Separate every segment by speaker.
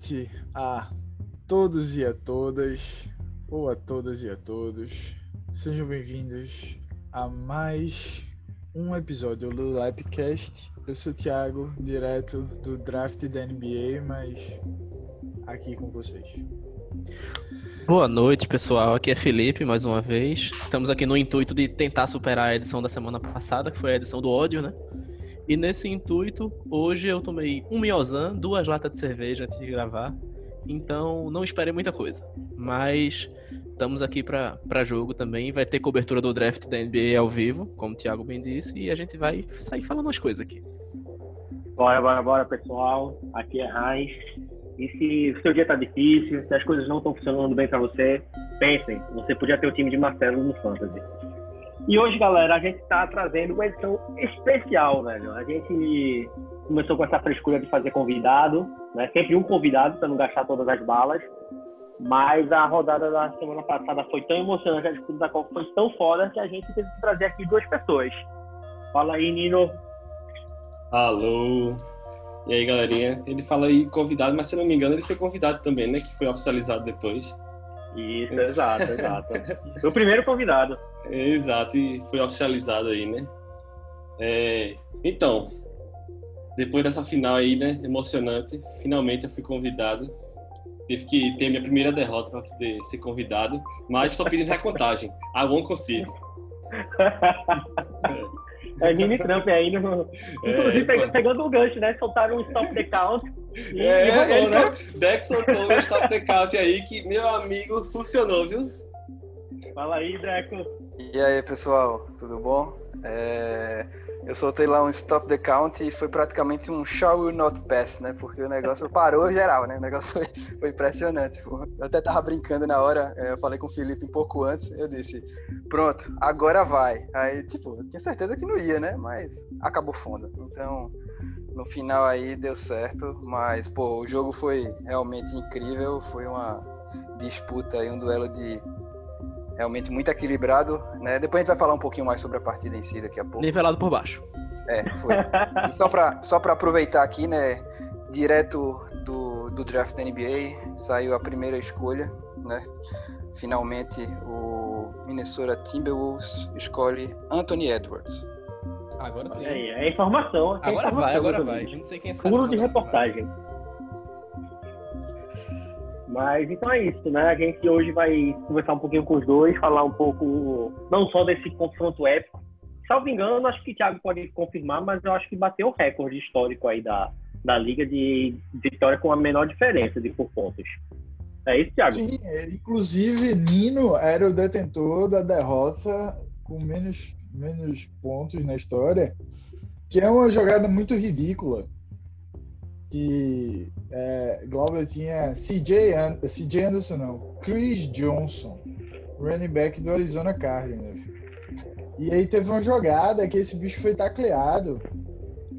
Speaker 1: Noite a todos e a todas, ou a todas e a todos. Sejam bem-vindos a mais um episódio do Lapcast. Eu sou o Thiago, direto do draft da NBA, mas aqui com vocês.
Speaker 2: Boa noite, pessoal. Aqui é Felipe, mais uma vez. Estamos aqui no intuito de tentar superar a edição da semana passada, que foi a edição do ódio, né? E nesse intuito, hoje eu tomei um miozan, duas latas de cerveja antes de gravar. Então, não esperei muita coisa. Mas estamos aqui para jogo também. Vai ter cobertura do draft da NBA ao vivo, como o Thiago bem disse, e a gente vai sair falando umas coisas aqui.
Speaker 3: Bora, bora, bora, pessoal. Aqui é Raiz. E se o seu dia tá difícil, se as coisas não estão funcionando bem para você, pensem, você podia ter o time de Marcelo no Fantasy. E hoje, galera, a gente está trazendo uma edição especial, velho. A gente começou com essa frescura de fazer convidado, né? Sempre um convidado para não gastar todas as balas. Mas a rodada da semana passada foi tão emocionante, a disputa da Copa foi tão foda que a gente teve que trazer aqui duas pessoas. Fala aí, Nino.
Speaker 4: Alô. E aí, galerinha? Ele fala aí convidado, mas se não me engano, ele foi convidado também, né? Que foi oficializado depois.
Speaker 3: Isso, exato, exato. Foi o primeiro convidado.
Speaker 4: Exato, e foi oficializado aí, né? É, então, depois dessa final aí, né, emocionante, finalmente eu fui convidado. Tive que ter minha primeira derrota para poder ser convidado, mas estou pedindo recontagem. A bom consigo.
Speaker 3: É Mini Trump aí, no... inclusive é, pegando, o gancho, né? Soltaram um stop the count.
Speaker 4: E, é, e rolou, né? Dex soltou um stop the count aí que, meu amigo, funcionou, viu?
Speaker 3: Fala aí, Deco.
Speaker 5: E aí, pessoal, tudo bom? É... Eu soltei lá um stop the count e foi praticamente um show will not pass, né? Porque o negócio parou geral, né? O negócio foi, foi impressionante. Pô. Eu até tava brincando na hora, é, eu falei com o Felipe um pouco antes, eu disse, pronto, agora vai. Aí, tipo, eu tinha certeza que não ia, né? Mas acabou fundo. Então, no final aí deu certo, mas, pô, o jogo foi realmente incrível, foi uma disputa aí, um duelo de realmente muito equilibrado, né? Depois a gente vai falar um pouquinho mais sobre a partida em si daqui a pouco.
Speaker 2: Nivelado por baixo.
Speaker 5: É, foi. E só para só para aproveitar aqui, né, direto do, do draft da NBA, saiu a primeira escolha, né? Finalmente o Minnesota Timberwolves escolhe Anthony Edwards.
Speaker 2: Agora sim.
Speaker 3: É, é informação.
Speaker 2: É agora
Speaker 3: informação,
Speaker 2: vai, agora vai. Não sei quem é
Speaker 3: Furo de reportagem. Mas então é isso, né? A gente hoje vai conversar um pouquinho com os dois, falar um pouco não só desse confronto épico. Salvo engano, acho que o Thiago pode confirmar, mas eu acho que bateu o recorde histórico aí da, da liga de vitória com a menor diferença de por pontos. É isso, Thiago?
Speaker 1: Sim, é, inclusive Nino era o detentor da derrota com menos, menos pontos na história, que é uma jogada muito ridícula que é, Glauber tinha CJ, And CJ Anderson, não, Chris Johnson, running back do Arizona Cardinals. E aí teve uma jogada que esse bicho foi tacleado,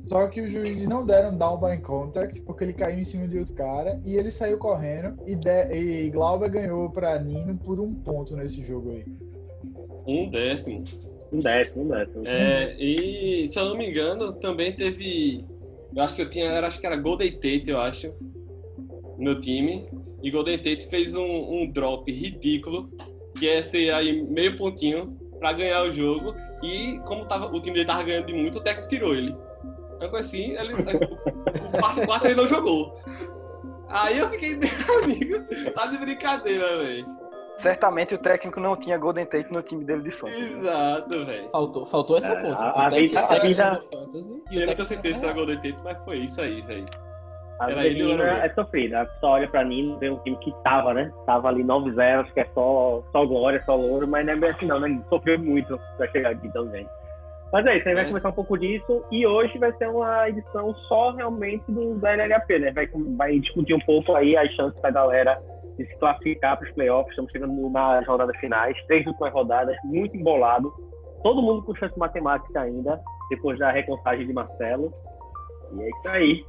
Speaker 1: só que os juízes não deram down by contact porque ele caiu em cima de outro cara e ele saiu correndo e, de, e Glauber ganhou para Nino por um ponto nesse jogo aí.
Speaker 4: Um décimo.
Speaker 3: Um décimo, um décimo.
Speaker 4: É, e se eu não me engano, também teve eu acho que eu tinha, era, acho que era Golden Tate, eu acho, no time. E Golden Tate fez um, um drop ridículo, que é ser aí meio pontinho para ganhar o jogo. E como tava, o time dele tava ganhando de muito, o técnico tirou ele. Então, assim, ele, o quarto 4 ele não jogou. Aí eu fiquei, meu amigo, tá de brincadeira, velho.
Speaker 5: Certamente o técnico não tinha Golden Tate no time dele de fantasy.
Speaker 4: Exato, velho.
Speaker 2: Faltou, faltou essa é, ponta.
Speaker 3: A, a vida, a vida...
Speaker 4: E eu não tenho certeza se era Golden Tate, mas foi isso aí, velho.
Speaker 3: A era Nina é sofrida. A pessoa olha pra Nino, vê um time que tava, né? Tava ali 9-0, acho que é só, só glória, só louro, mas não é bem assim não, né? Sofreu muito pra chegar aqui também. Mas é isso, a gente vai é. conversar um pouco disso e hoje vai ser uma edição só realmente do, da LLAP, né? Vai, vai discutir um pouco aí as chances da galera de se classificar para os playoffs. Estamos chegando nas rodadas finais, três últimas rodadas, muito embolado. Todo mundo com chance matemática ainda, depois da recontagem de Marcelo. E é isso aí.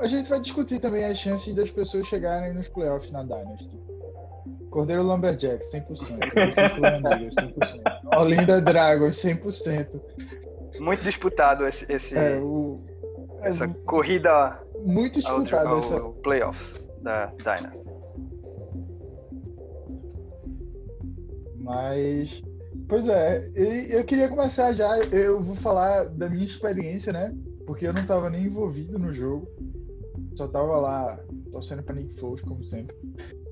Speaker 1: A gente vai discutir também as chances das pessoas chegarem nos playoffs na Dynasty. Cordeiro Lumberjacks, 100%. 100%. Olinda Dragons, 100%.
Speaker 5: Muito disputado esse. esse...
Speaker 1: É, o,
Speaker 5: essa corrida
Speaker 1: muito disputada
Speaker 5: ao,
Speaker 1: essa
Speaker 5: playoffs da Dynasty.
Speaker 1: Mas, pois é, eu queria começar já. Eu vou falar da minha experiência, né? Porque eu não estava nem envolvido no jogo, só tava lá torcendo para Nick Foles, como sempre.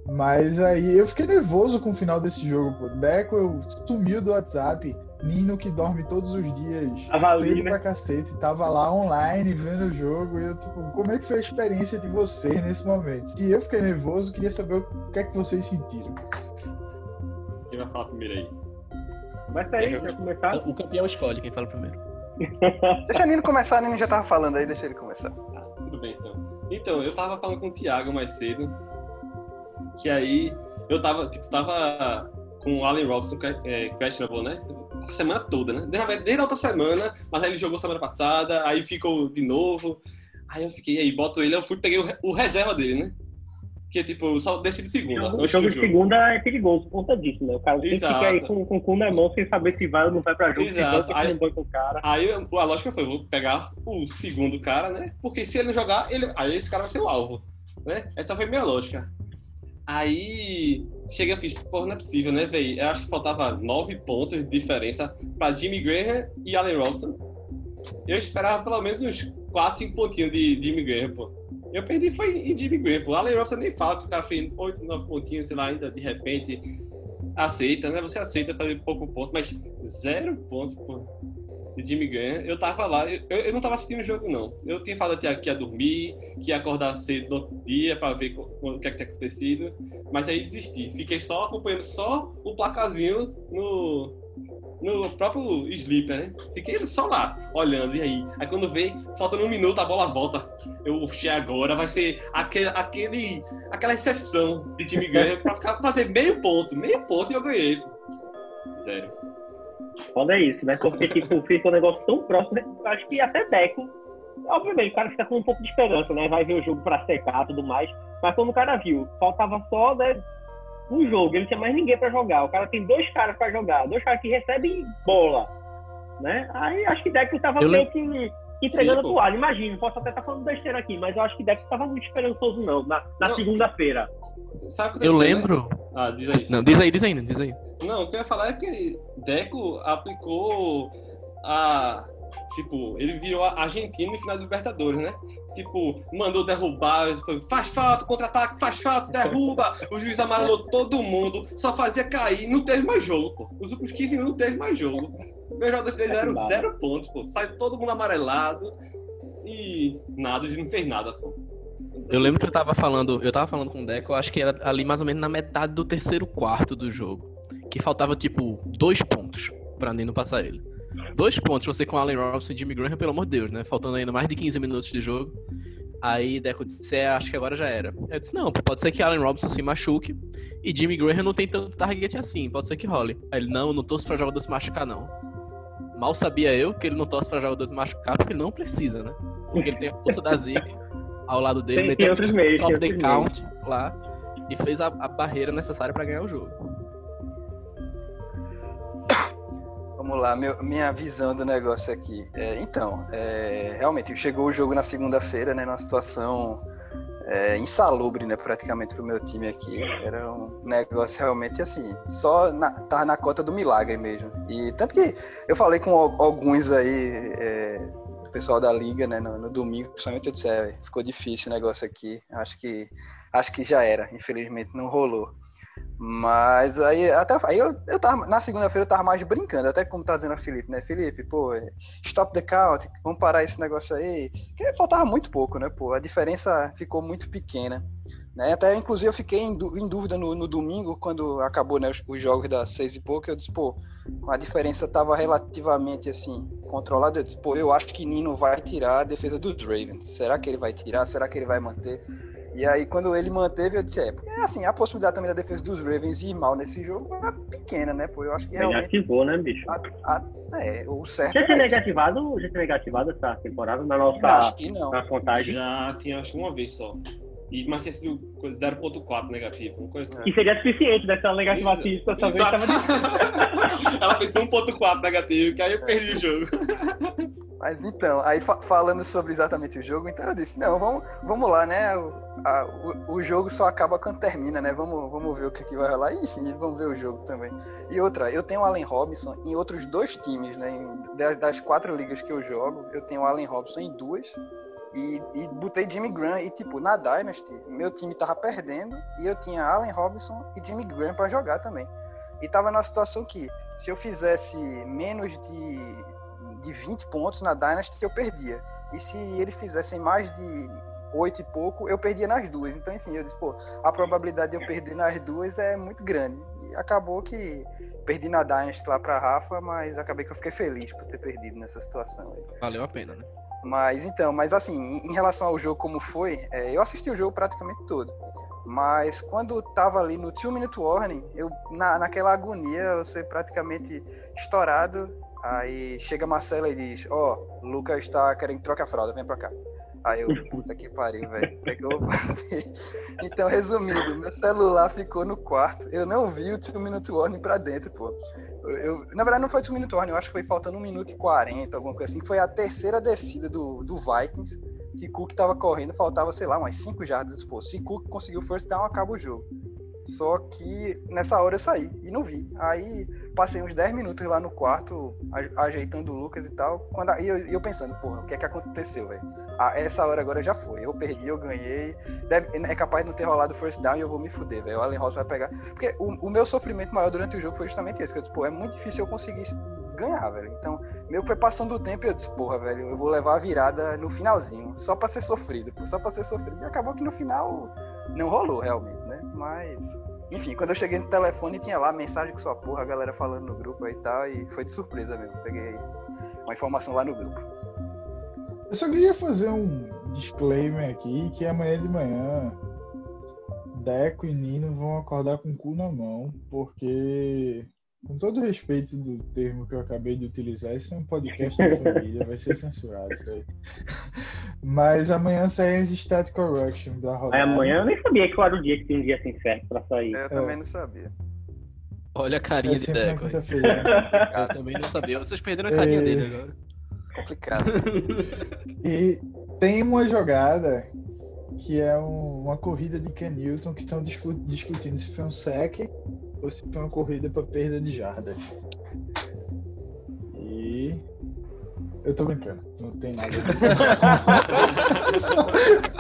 Speaker 1: Mas aí eu fiquei nervoso com o final desse jogo, pô. Deco eu sumiu do WhatsApp. Nino que dorme todos os dias,
Speaker 3: tava
Speaker 1: cedo
Speaker 3: ali, né?
Speaker 1: pra cacete, tava lá online vendo o jogo. E eu, tipo, como é que foi a experiência de vocês nesse momento? Se eu fiquei nervoso, queria saber o que é que vocês sentiram.
Speaker 4: Quem vai falar primeiro aí?
Speaker 3: Vai sair, vai começar.
Speaker 2: O campeão escolhe quem fala primeiro.
Speaker 5: Deixa o Nino começar, o Nino já tava falando aí, deixa ele começar.
Speaker 4: Tudo bem, então. Então, eu tava falando com o Thiago mais cedo, que aí eu tava, tipo, tava com o Allen Robinson é, questionable, né? A semana toda, né? Desde, desde a outra semana, mas aí ele jogou semana passada, aí ficou de novo. Aí eu fiquei, aí boto ele, eu fui peguei o, o reserva dele, né? Que tipo, só decide segunda.
Speaker 3: O jogo de segunda é perigoso por conta disso, né? O cara sempre
Speaker 4: Exato.
Speaker 3: fica aí com, com o cu na mão sem saber se vai ou não vai pra jogo,
Speaker 4: Exato.
Speaker 3: se ou não o cara.
Speaker 4: Aí a lógica foi, vou pegar o segundo cara, né? Porque se ele não jogar, ele, aí esse cara vai ser o alvo, né? Essa foi minha lógica. Aí cheguei e fiz, porra, não é possível, né, velho? Eu acho que faltava nove pontos de diferença pra Jimmy Graham e Allen Robson. Eu esperava pelo menos uns 4, 5 pontinhos de Jimmy Graham, pô. Eu perdi foi em Jimmy Graham, pô. Allen Robson nem fala que o cara fez 8, 9 pontinhos, sei lá, ainda de repente aceita, né? Você aceita fazer pouco ponto, mas zero pontos, pô. De Jimmy Graham. Eu tava lá, eu, eu não tava assistindo o jogo, não. Eu tinha falado que ia dormir, que ia acordar cedo no outro dia pra ver o, que é que tinha acontecido. Mas aí desisti. Fiquei só acompanhando só o placazinho no, no próprio Sleeper, né? Fiquei só lá, olhando, e aí? Aí quando veio, faltando um minuto, a bola volta. Eu, oxe, agora vai ser aquele, aquele, aquela recepção de time ganha pra ficar, fazer meio ponto, meio ponto e eu ganhei, pô.
Speaker 3: Foda é isso, né? Porque, tipo, fica um negócio tão próximo, né? Eu acho que até Deco. Obviamente, o cara fica com um pouco de esperança, né? Vai ver o jogo pra secar e tudo mais. Mas como o cara viu, faltava só, né? Um jogo, ele não tinha mais ninguém pra jogar. O cara tem dois caras pra jogar, dois caras que recebem bola, né? Aí acho que Deco tava
Speaker 2: Eu
Speaker 3: meio que entregando
Speaker 4: Sim,
Speaker 3: a toalha. Imagina, posso até estar falando besteira aqui, mas eu acho que Deco tava muito esperançoso, não, na, na segunda-feira.
Speaker 4: Sabe o que
Speaker 2: Eu
Speaker 4: aconteceu,
Speaker 2: lembro.
Speaker 4: Né? Ah, diz aí.
Speaker 2: Não, diz aí, diz aí, diz aí.
Speaker 4: Não, o que eu ia falar é que Deco aplicou a. Tipo, ele virou a Argentina no final da Libertadores, né? Tipo, mandou derrubar, foi, faz falta, contra-ataque, faz falta, derruba. O juiz amarelou todo mundo, só fazia cair, não teve mais jogo, pô. Os últimos 15 minutos não teve mais jogo. Meus jogadores fizeram zero pontos, pô. Saiu todo mundo amarelado e nada, não fez nada, pô.
Speaker 2: Eu lembro que eu tava falando, eu tava falando com o Deco, eu acho que era ali mais ou menos na metade do terceiro quarto do jogo. Que faltava, tipo, dois pontos pra Nino passar ele. Dois pontos, você com Allen Robinson e Jimmy Graham, pelo amor de Deus, né? Faltando ainda mais de 15 minutos de jogo. Aí Deco disse, é, acho que agora já era. Eu disse, não, pode ser que Allen Robinson se machuque e Jimmy Graham não tem tanto target assim, pode ser que role. Aí ele, não, não torço pra jogador se machucar, não. Mal sabia eu que ele não torce pra jogador se machucar, porque ele não precisa, né? Porque ele tem a força da zica ao lado dele,
Speaker 3: Tem-
Speaker 2: meteu
Speaker 3: tem outros meios,
Speaker 2: top
Speaker 3: tem
Speaker 2: the count lá e fez a, a barreira necessária pra ganhar o jogo.
Speaker 5: Vamos lá, meu- minha visão do negócio aqui. É, então, é, realmente, chegou o jogo na segunda-feira, né, numa situação é, insalubre, né, praticamente pro meu time aqui. Era um negócio realmente assim, só na, tava na cota do milagre mesmo. E tanto que eu falei com al- alguns aí do pessoal da liga, né, no, no domingo, principalmente eu disse, é, ficou difícil o negócio aqui. Acho que acho que já era, infelizmente não rolou. Mas aí, até, aí eu, eu tava, na segunda-feira eu tava mais brincando, até como tá dizendo a Felipe, né? Felipe, pô, é, stop the count, vamos parar esse negócio aí. Porque faltava muito pouco, né, pô? A diferença ficou muito pequena. Né? Até, inclusive, eu fiquei em dúvida no, no domingo, quando acabou né, os, os jogos das seis e pouco, eu disse, pô, a diferença tava relativamente, assim, controlada. Eu disse, pô, eu acho que Nino vai tirar a defesa dos Ravens. Será que ele vai tirar? Será que ele vai manter? E aí, quando ele manteve, eu disse, é, porque, assim, a possibilidade também da defesa dos Ravens ir mal nesse jogo era pequena, né, pô? Eu acho que realmente...
Speaker 3: Negativou, né, bicho?
Speaker 5: A, a, é, o certo
Speaker 3: Já tinha
Speaker 5: isso.
Speaker 3: negativado, já tinha negativado essa temporada na
Speaker 5: Acho
Speaker 3: nossa
Speaker 5: que não.
Speaker 3: na contagem.
Speaker 4: Já tinha, acho que uma vez só. E, sido coisa 0.4 negativo, uma coisa assim.
Speaker 3: Que seria suficiente dessa física, dessa vez
Speaker 4: exato.
Speaker 3: tava.
Speaker 4: Ela fez 1.4 negativo, que aí eu perdi o jogo.
Speaker 5: Mas então, aí fa falando sobre exatamente o jogo, então eu disse, não, vamos, vamos lá, né? O, a, o, o, jogo só acaba quando termina, né? Vamos, vamos ver o que, que vai rolar. Enfim, vamos ver o jogo também. E outra, eu tenho o Allen Robinson em outros dois times, né? Em, das, das, quatro ligas que eu jogo, eu tenho o Allen Robinson em duas. E, e botei Jimmy Graham. E tipo, na Dynasty, meu time tava perdendo. E eu tinha Allen Robinson e Jimmy Graham para jogar também. E tava na situação que, se eu fizesse menos de de 20 pontos na Dynasty, eu perdia. E se ele fizesse mais de 8 e pouco, eu perdia nas duas. Então, enfim, eu disse, pô, a probabilidade de eu perder nas duas é muito grande. E acabou que perdi na Dynasty lá pra Rafa, mas acabei que eu fiquei feliz por ter perdido nessa situação.
Speaker 2: Valeu a pena, né?
Speaker 5: Mas então, mas assim, em relação ao jogo como foi, é, eu assisti o jogo praticamente todo. Mas quando tava ali no 2 Minute Warning, eu, na, naquela agonia, você praticamente estourado, Aí chega Marcela e diz: Ó, oh, Lucas tá querendo trocar a fralda, vem pra cá. Aí eu, puta que pariu, velho. Então, resumindo, meu celular ficou no quarto. Eu não vi o 2 Minute Warning pra dentro, pô. Eu, na verdade, não foi 2 Minute Warning, eu acho que foi faltando 1 minuto e 40, alguma coisa assim. Foi a terceira descida do, do Vikings, que Cook tava correndo, faltava, sei lá, umas 5 jardas. Pô, se Cook conseguiu first down, acaba o jogo. Só que nessa hora eu saí e não vi. Aí passei uns 10 minutos lá no quarto, ajeitando o Lucas e tal. Quando, e eu, eu pensando, porra, o que é que aconteceu, velho? Ah, essa hora agora já foi. Eu perdi, eu ganhei. Deve, é capaz de não ter rolado first down e eu vou me fuder, velho. O Allen Ross vai pegar. Porque o, o, meu sofrimento maior durante o jogo foi justamente esse. Que eu disse, pô, é muito difícil eu conseguir ganhar, velho. Então, meio que foi passando o tempo e eu disse, porra, velho, eu vou levar a virada no finalzinho. Só pra ser sofrido, pô, só pra ser sofrido. E acabou que no final não rolou, realmente, né? Mas. Enfim, quando eu cheguei no telefone tinha lá mensagem com sua porra, a galera falando no grupo aí e tal, e foi de surpresa mesmo. Peguei uma informação lá no grupo.
Speaker 1: Eu só queria fazer um disclaimer aqui que amanhã de manhã Deco e Nino vão acordar com o cu na mão, porque com todo respeito do termo que eu acabei de utilizar, esse é um podcast da família, vai ser censurado. Mas amanhã sai as Stat Correction da rodada.
Speaker 3: Amanhã eu nem sabia que era o dia que tinha um dia sem certo pra sair.
Speaker 5: Eu também é. não sabia.
Speaker 2: Olha a carinha é de Deco. Eu também não sabia. Vocês perderam a carinha é... dele agora.
Speaker 5: Complicado.
Speaker 1: e tem uma jogada que é um, uma corrida de Ken Newton que estão discutindo se foi um sec ou se foi uma corrida para perda de jardas. E eu tô brincando, não tem nada disso.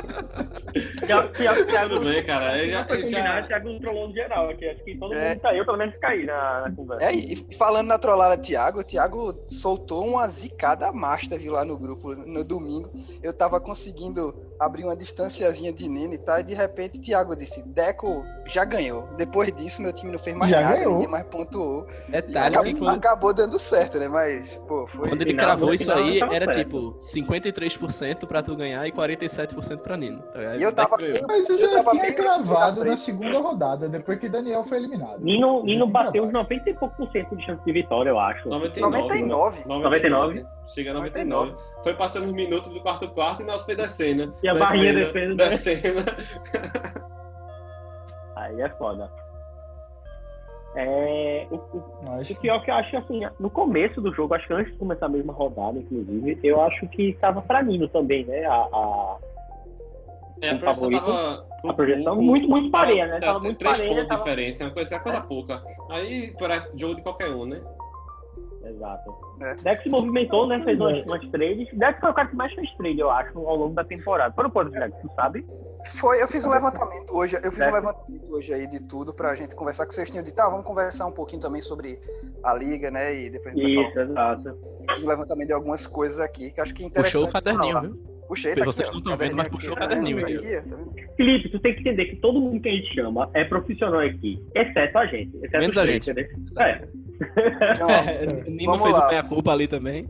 Speaker 3: Thiago, Thiago, Thiago, Tudo bem, cara. Ele já, foi já... Thiago trollou no geral aqui. Acho que todo é... mundo caiu, pelo menos cair na, na, conversa.
Speaker 5: É, e falando na trollada Thiago, o Thiago soltou uma zicada master, viu, lá no grupo no domingo. Eu tava conseguindo abrir uma distanciazinha de Nino e tal, e de repente Thiago disse, Deco já ganhou. Depois disso, meu time não fez mais já nada, ganhou. ninguém mais pontuou.
Speaker 2: Detalhe
Speaker 5: acabou, quando... acabou dando certo, né? Mas, pô, foi.
Speaker 2: Quando ele cravou isso aí, era certo. tipo 53% pra tu ganhar e 47% pra Nino.
Speaker 5: Tá e eu tava.
Speaker 1: Eu, Mas eu já eu tava tinha cravado na segunda rodada, depois que Daniel foi eliminado.
Speaker 3: Nino, Nino bateu uns 90 e pouco por cento de chance de vitória, eu acho.
Speaker 5: 99. 99.
Speaker 3: 99.
Speaker 4: Chega a 99. 99. Foi passando os minutos do quarto quarto e nós foi descendo.
Speaker 3: E a barrinha descendo. Descendo. Aí é foda. É, o, o, o pior que eu acho assim, no começo do jogo, acho que antes de começar a mesma rodada, inclusive, eu acho que estava pra Nino também, né? A, a,
Speaker 4: é, a projeção tava.
Speaker 3: A projeção um, muito, muito pareia, né? Tava muito
Speaker 4: três
Speaker 3: pareia.
Speaker 4: pontos de diferença, é uma coisa, é coisa é. pouca. Aí, para jogo de qualquer um, né?
Speaker 3: Exato. É. Dex se movimentou, né? Fez umas, umas trades. Dex foi o cara que mais fez trade, eu acho, ao longo da temporada. Foram quantos, Dex? Tu sabe?
Speaker 5: Foi, eu fiz um levantamento hoje. Eu fiz um levantamento hoje aí de tudo pra gente conversar com vocês tinham de tá, vamos conversar um pouquinho também sobre a liga, né? E depois a
Speaker 3: gente Isso, exato.
Speaker 5: Fiz um levantamento de algumas coisas aqui que acho que é interessante.
Speaker 2: Puxou o caderninho, viu?
Speaker 5: Puxei, tá
Speaker 2: Vocês
Speaker 5: aqui,
Speaker 2: não estão vendo, mas puxou o caderninho aqui. aqui
Speaker 3: tá Felipe, tu tem que entender que todo mundo que a gente chama é profissional aqui, exceto a gente. Exceto
Speaker 2: Menos a gente. É. Então, é, Nino fez lá. o meia-culpa ali também.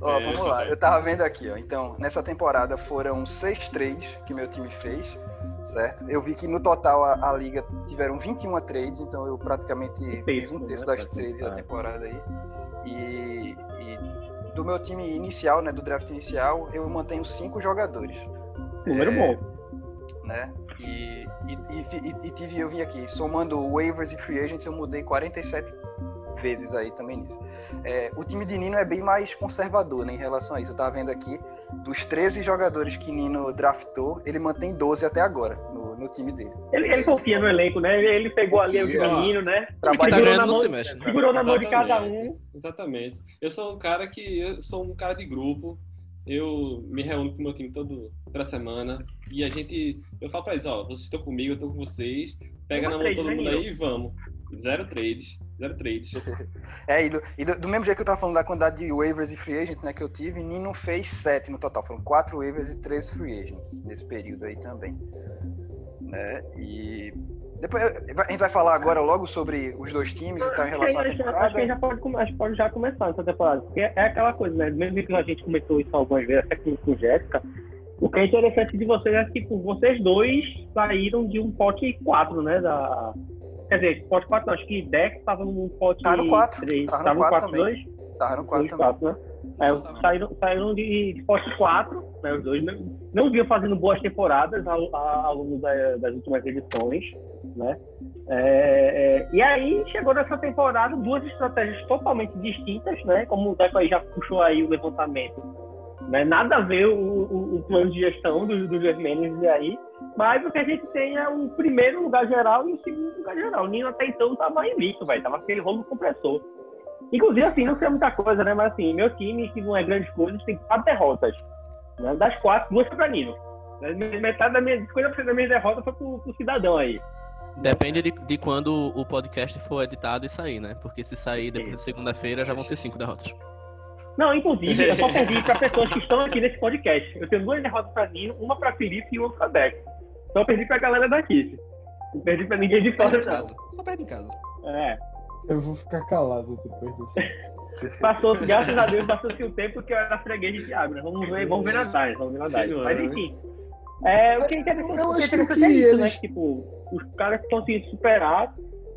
Speaker 5: ó, é, vamos lá, eu tava vendo aqui, ó. Então, nessa temporada foram seis trades que meu time fez, certo? Eu vi que no total a, a liga tiveram 21 trades, então eu praticamente fiz um terço das trades da temporada aí. E, do meu time inicial, né, do draft inicial, eu mantenho cinco jogadores.
Speaker 3: Número é, bom.
Speaker 5: Né? E, e, e, e, tive, eu vim aqui, somando waivers e free agents, eu mudei 47 vezes aí também nisso. É, o time de Nino é bem mais conservador né, em relação a isso. Eu tava vendo aqui, dos 13 jogadores que Nino draftou, ele mantém 12 até agora no, no time dele.
Speaker 3: Ele, ele confia no elenco, né? Ele, pegou ali o menino, né?
Speaker 2: Trabalhando tá no semestre.
Speaker 3: Né? Segurou na mão de cada um.
Speaker 4: Exatamente. Eu sou um cara que. Eu sou um cara de grupo. Eu me reúno com o meu time todo, toda semana. E a gente. Eu falo pra eles, ó, vocês estão comigo, eu tô com vocês. Pega Uma na mão de todo né, mundo aí e vamos. Zero trades. Zero trades.
Speaker 5: é, e, do, e do, do, mesmo jeito que eu tava falando da quantidade de waivers e free agents né, que eu tive, Nino fez sete no total. Foram quatro waivers e três free agents nesse período aí também. Né? E depois a gente vai falar agora logo sobre os dois times e tal em relação à temporada.
Speaker 3: Acho que a gente já pode, acho pode já começar essa temporada. Porque é aquela coisa, né? Mesmo que a gente começou isso algumas vezes, até com, com Jéssica, o que é interessante de vocês é que tipo, vocês dois saíram de um pote 4, né? Da... Quer dizer, pote 4 não, acho que Dex estava num pote
Speaker 5: tá no 4. 3.
Speaker 3: Tá no 4, 4 2?
Speaker 5: Tá no 4 também. 4, né?
Speaker 3: É, saíram, saíram de, de pote 4, né, os dois. Não, não vinham fazendo boas temporadas ao, ao longo da, das últimas edições, né? É, é, e aí chegou nessa temporada duas estratégias totalmente distintas, né? Como o Deco aí já puxou aí o levantamento. Né? Nada a ver o, o, o plano de gestão dos do Vermelhos e aí, mas o que a gente tem é o primeiro lugar geral e o segundo lugar geral. O Nino até então tava invicto, velho. Tava aquele rolo compressor. Inclusive, assim, não sei muita coisa, né? Mas assim, meu time, que não é grande coisa, tem quatro derrotas. Né? Das quatro, duas foi pra Nino. Metade da minha, 50% da minha derrota foi pro, pro cidadão aí.
Speaker 2: Depende de, de quando o podcast for editado e sair, né? Porque se sair depois de segunda-feira já vão ser cinco derrotas.
Speaker 3: Não, inclusive, eu só perdi para pessoas que estão aqui nesse podcast. Eu tenho duas derrotas para Nino, uma para Felipe e uma para Beck. Então eu perdi para a galera daqui. Não perdi para ninguém de fora.
Speaker 2: Só perde em casa.
Speaker 3: É.
Speaker 1: Eu vou ficar calado depois disso.
Speaker 3: passou, graças a Deus, passou-se o tempo que eu era freguês de Thiago, né? Vamos ver, vamos ver na tarde, vamos ver na tarde. Mas enfim. É, o que é interessante, o que é, interessante é isso, né? Tipo, os caras que conseguiram superar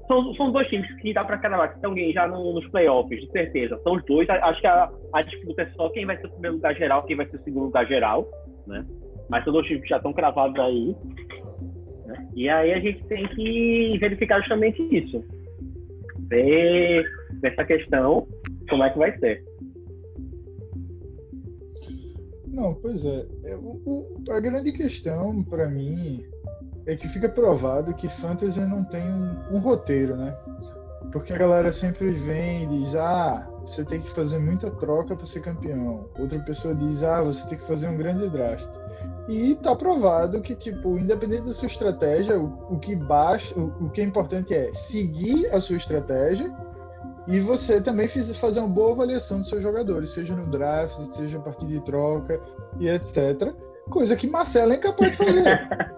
Speaker 3: são, são dois times que dá pra cravar, que estão já no, nos playoffs, de certeza. São os dois. Acho que a, a disputa é só quem vai ser o primeiro lugar geral, quem vai ser o segundo lugar geral, né? Mas são dois times que já estão cravados aí. Né? E aí a gente tem que verificar justamente isso ver questão como é que vai ser.
Speaker 1: Não, pois é. é a grande questão para mim é que fica provado que fantasy não tem um, um, roteiro, né? Porque a galera sempre vem e diz: ah, você tem que fazer muita troca para ser campeão. Outra pessoa diz: ah, você tem que fazer um grande draft. E tá provado que, tipo, independente da sua estratégia, o, o que baixa, o, o, que é importante é seguir a sua estratégia e você também fiz, fazer uma boa avaliação dos seus jogadores, seja no draft, seja a partir de troca e etc. Coisa que Marcelo é incapaz de fazer.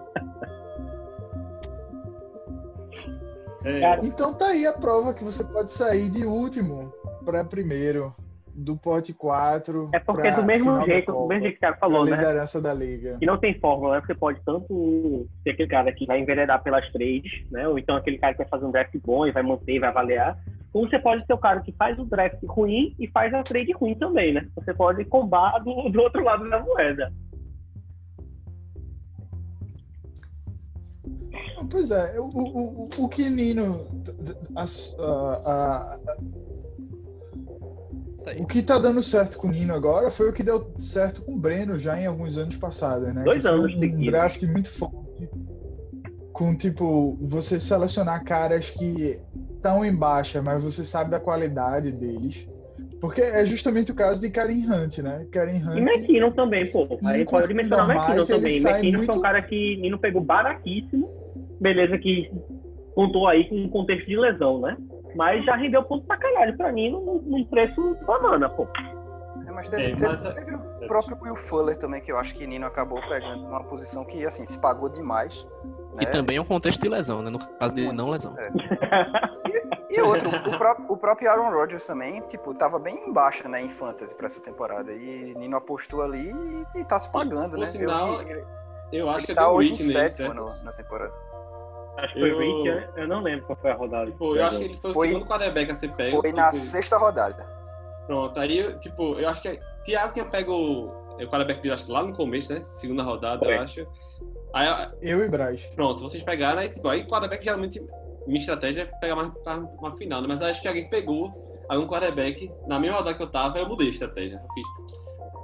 Speaker 1: É. Então tá aí a prova que você pode sair de último para primeiro do pote 4.
Speaker 3: É porque do mesmo jeito, do mesmo jeito que o cara falou,
Speaker 1: né? liderança da liga.
Speaker 3: E não tem fórmula, né? Você pode tanto ser aquele cara que vai enveredar pelas trades, né? Ou então aquele cara que vai fazer um draft bom e vai manter e vai avaliar. Ou você pode ser o cara que faz o draft ruim e faz a trade ruim também, né? Você pode combar do, do outro lado da moeda.
Speaker 1: Pois é, o, o, o, o que Nino. A, a, a, Tá o que tá dando certo com o Nino agora foi o que deu certo com o Breno já em alguns anos passados, né?
Speaker 3: Dois anos.
Speaker 1: Um draft muito forte. Com, tipo, você selecionar caras que estão em baixa, mas você sabe da qualidade deles. Porque é justamente o caso de Karen Hunt, né? Karen Hunt.
Speaker 3: E McKinnon também, pô. Aí pode mencionar o McKinnon também. McKinnon muito... foi um cara que Nino pegou baratíssimo. Beleza, que contou aí com um contexto de lesão, né? Mas já rendeu ponto pra caralho pra mim num, num preço banana, pô.
Speaker 5: É, mas teve, é, mas... teve, teve o próprio Will Fuller também, que eu acho que Nino acabou pegando uma posição que, assim, se pagou demais.
Speaker 2: Né? E também é um contexto de lesão, né? No caso de não lesão.
Speaker 5: É. E, e, outro, o, próprio, o próprio Aaron Rodgers também, tipo, tava bem embaixo, né, em fantasy pra essa temporada. E Nino apostou ali e, e tá se pagando,
Speaker 4: por
Speaker 5: né?
Speaker 4: Sinal, eu, eu acho que
Speaker 5: tá hoje em sétimo na temporada.
Speaker 3: Acho que foi eu... 20, eu não lembro qual foi a rodada.
Speaker 4: Tipo, eu acho que ele foi o foi... segundo quarterback a ser pego.
Speaker 5: Foi na sexta rodada.
Speaker 4: Pronto, aí, tipo, eu acho que Thiago tinha pego o quarterback de lá no começo, né? Segunda rodada, foi. eu acho. Aí,
Speaker 1: eu e Braz.
Speaker 4: Pronto, vocês pegaram, aí, tipo, aí quarterback geralmente minha estratégia é pegar mais pra uma final, né? mas acho que alguém pegou aí um quarterback, na mesma rodada que eu tava, eu mudei a estratégia. Eu fiz,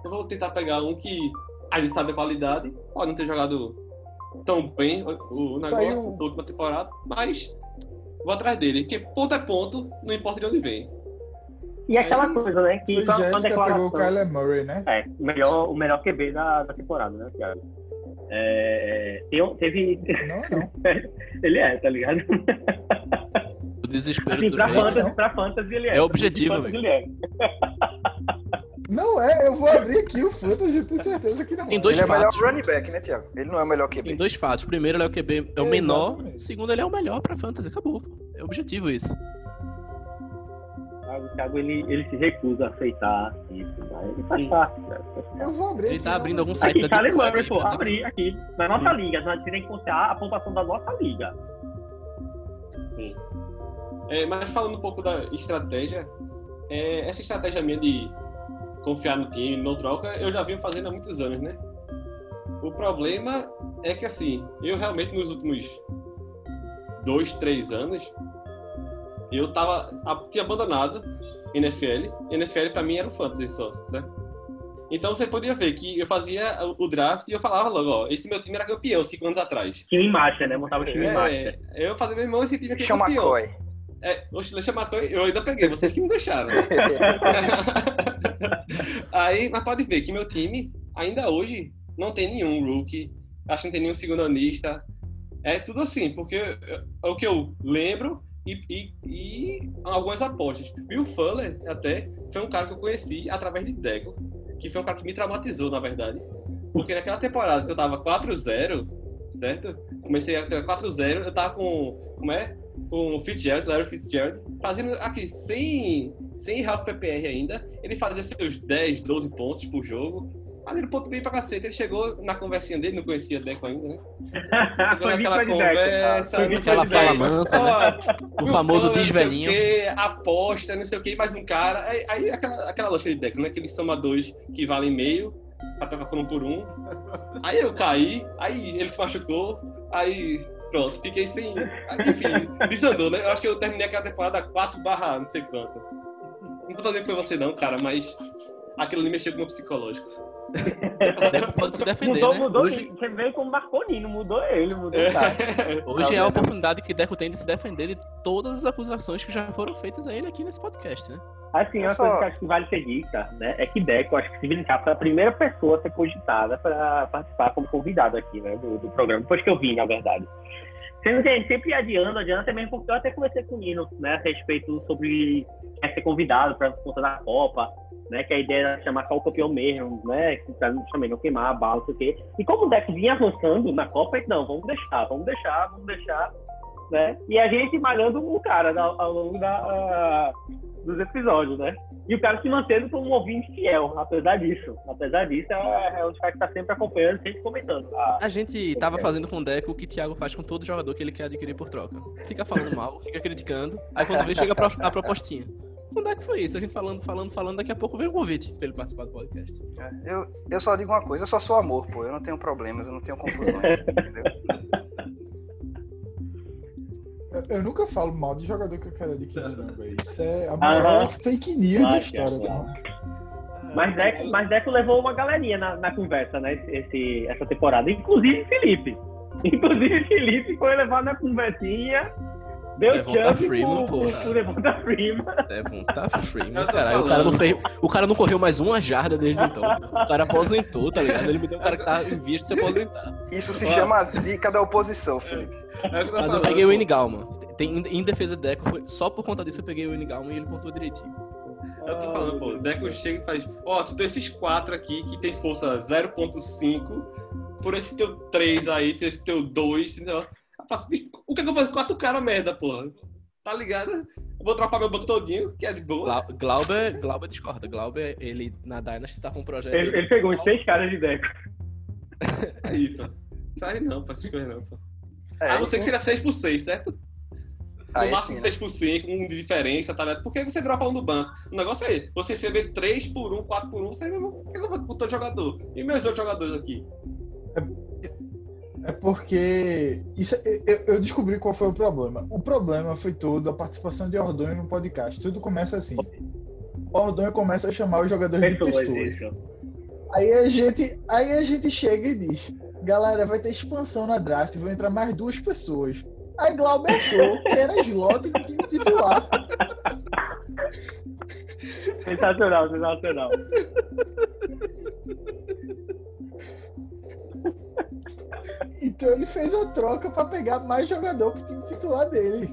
Speaker 4: eu vou tentar pegar um que a gente sabe a qualidade, pode não ter jogado tão bem o, negócio Saiu... da última temporada, mas vou atrás dele, porque ponto é ponto, não importa de onde vem.
Speaker 3: E aquela coisa, né? Que
Speaker 1: foi Jéssica declaração... pegou o Kyler Murray, né?
Speaker 3: É, o melhor, o melhor QB da, da temporada, né, Thiago? É, tem, teve.
Speaker 1: Não, não.
Speaker 3: ele é, tá ligado?
Speaker 2: O desespero
Speaker 3: assim, pra, fantasy, pra fantasy ele é.
Speaker 2: É objetivo, velho.
Speaker 3: Ele é.
Speaker 1: Não é, eu vou abrir aqui o Fantasy e tenho certeza que não.
Speaker 2: Tem dois
Speaker 5: ele é
Speaker 2: fatos.
Speaker 5: o melhor running back, né, Thiago? Ele não é o melhor QB.
Speaker 2: Tem dois fatos. Primeiro, ele é o QB é o menor. Segundo, ele é o melhor pra Fantasy. Acabou. É objetivo isso.
Speaker 3: O Thiago, ele, ele se recusa a aceitar isso. Né? Ele faz parte. Né?
Speaker 1: Eu vou abrir.
Speaker 2: Ele tá abrindo algum site
Speaker 3: aqui, da Deep Web. Pô, abrir aqui. Na nossa liga. Nós tem que contar a pontuação da nossa liga.
Speaker 4: Sim. É, mas falando um pouco da estratégia, é, essa estratégia minha de confiar no time, não troca, eu já venho fazendo há muitos anos, né? O problema é que, assim, eu realmente nos últimos dois, três anos, eu tava, tinha abandonado NFL. NFL para mim era o fantasy só, certo? Então você poderia ver que eu fazia o draft e eu falava logo, ó, esse meu time era campeão cinco anos atrás.
Speaker 3: Time em marcha, né? Montava o time
Speaker 4: é,
Speaker 3: em marcha.
Speaker 4: Eu fazia, meu irmão, esse time aqui é
Speaker 5: Chama
Speaker 4: campeão.
Speaker 5: McCoy.
Speaker 4: É, o Chile McCoy, eu ainda peguei, vocês que não deixaram. Aí, mas pode ver que meu time, ainda hoje, não tem nenhum rookie, acho que não tem nenhum segundo anista. É tudo assim, porque é o que eu lembro e, e, e algumas apostas. Bill Fuller, até, foi um cara que eu conheci através de Deco, que foi um cara que me traumatizou, na verdade. Porque naquela temporada que eu tava 4-0, certo? Comecei a 4-0, eu tava com. Como é? Com o Fitzgerald, Larry Fitzgerald, fazendo aqui, sem, sem half PPR ainda. Ele fazia seus 10, 12 pontos por jogo. Fazendo ponto bem pra cacete. Ele chegou na conversinha dele, não conhecia Deco ainda, né? Chegou naquela conversa.
Speaker 2: Aquela fala mansa, né? O famoso desvelhinho.
Speaker 4: aposta, não sei o que, mais um cara. Aí, aí aquela, aquela lógica de Deco, né? Aqueles somadores que valem meio pra trocar por um por um. Aí eu caí, aí ele se machucou, aí pronto, fiquei sem. Enfim, desandou, né? Eu acho que eu terminei aquela temporada 4 barra não sei quanto. Não vou que foi você não, cara, mas aquilo ali mexeu com o meu psicológico.
Speaker 2: Pode se defender,
Speaker 3: mudou,
Speaker 2: né?
Speaker 3: Mudou,
Speaker 2: Hoje...
Speaker 3: Você veio como Marconino, mudou ele, mudou o cara.
Speaker 2: Hoje é a oportunidade que Deco tem de se defender de todas as acusações que já foram feitas a ele aqui nesse podcast, né?
Speaker 3: Assim, uma só... coisa que acho que vale ser dita, né, é que Deco, acho que se brincar, foi a primeira pessoa a ser cogitada para participar como convidado aqui, né, do, do programa, depois que eu vim, na verdade. Gente sempre adiando, adianta também, porque eu até conversei com o Nino, né, a respeito sobre ser convidado para conta da Copa, né, que a ideia era chamar só o campeão mesmo, né, pra também não queimar a bala, não sei o quê. E como o deck vinha avançando na Copa, não, vamos deixar, vamos deixar, vamos deixar, né, e a gente malhando o cara ao, ao longo da, uh, dos episódios, né, e o cara se mantendo como um ouvinte fiel, apesar disso, apesar disso, é, é um cara que tá sempre acompanhando, sempre comentando.
Speaker 2: A, a gente tava fazendo com o deck o que o Thiago faz com todo jogador que ele quer adquirir por troca. Fica falando mal, fica criticando, aí quando vê chega a propostinha. Quando é que foi isso? A gente falando, falando, falando, daqui a pouco veio o convite pra ele participar do podcast.
Speaker 5: É, eu, eu só digo uma coisa, eu só sou amor, pô. Eu não tenho problemas, eu não tenho confusões, entendeu?
Speaker 1: Eu, nunca falo mal de jogador que eu quero adquirir, velho. Isso é a maior ah, fake news da história.
Speaker 3: Mas Deco, mas Deco levou uma galerinha na, na conversa, né? Esse, essa temporada. Inclusive Felipe. Inclusive Felipe foi levado na conversinha Deu
Speaker 2: Devonta Freeman,
Speaker 3: pô. Devonta Freeman.
Speaker 2: Devonta Freeman, caralho. O cara, não fez, o cara não correu mais uma jarda desde então. O cara aposentou, tá ligado? Ele me deu um cara que tá em vias de se aposentar.
Speaker 5: Isso se chama zica da oposição, Felipe.
Speaker 2: É, é Mas eu peguei o N-Galman. Em defesa de Deco, foi, só por conta disso eu peguei o N-Galman e ele pontuou direitinho.
Speaker 4: Eu tô falando, pô, Deco chega e faz. Ó, oh, tu tem esses quatro aqui que tem força 0.5, por esse teu 3 aí, esse teu 2, entendeu? Faço, o que, é que eu faço? Quatro caras merda, porra. Tá ligado? Eu vou dropar meu banco todinho, que é de boa.
Speaker 2: Glauber, Glauber discorda. Glauber, ele na Dynasty tá com um projeto.
Speaker 3: Ele, ele pegou uns seis caras de deck.
Speaker 4: Aí, pô. Sai não, pra essas coisas não, pô. É, a não ser que seja 6 por 6, certo? No aí máximo sim, 6 né? por 5, um de diferença, tá ligado? Porque você dropa um do banco. O negócio é você receber 3 por 1, 4 por 1, você mesmo. O que eu vou com todo jogador? E meus dois jogadores aqui?
Speaker 1: É É porque isso, eu, eu, descobri qual foi o problema. O problema foi todo a participação de Ordonho no podcast. Tudo começa assim. Ordonho começa a chamar os jogadores de pessoas. Aí a gente, aí a gente chega e diz: galera, vai ter expansão na draft, vão entrar mais duas pessoas. Aí Glauber achou que era slot no time titular.
Speaker 3: Sensacional, sensacional.
Speaker 1: Então ele fez a troca para pegar mais jogador pro time titular dele.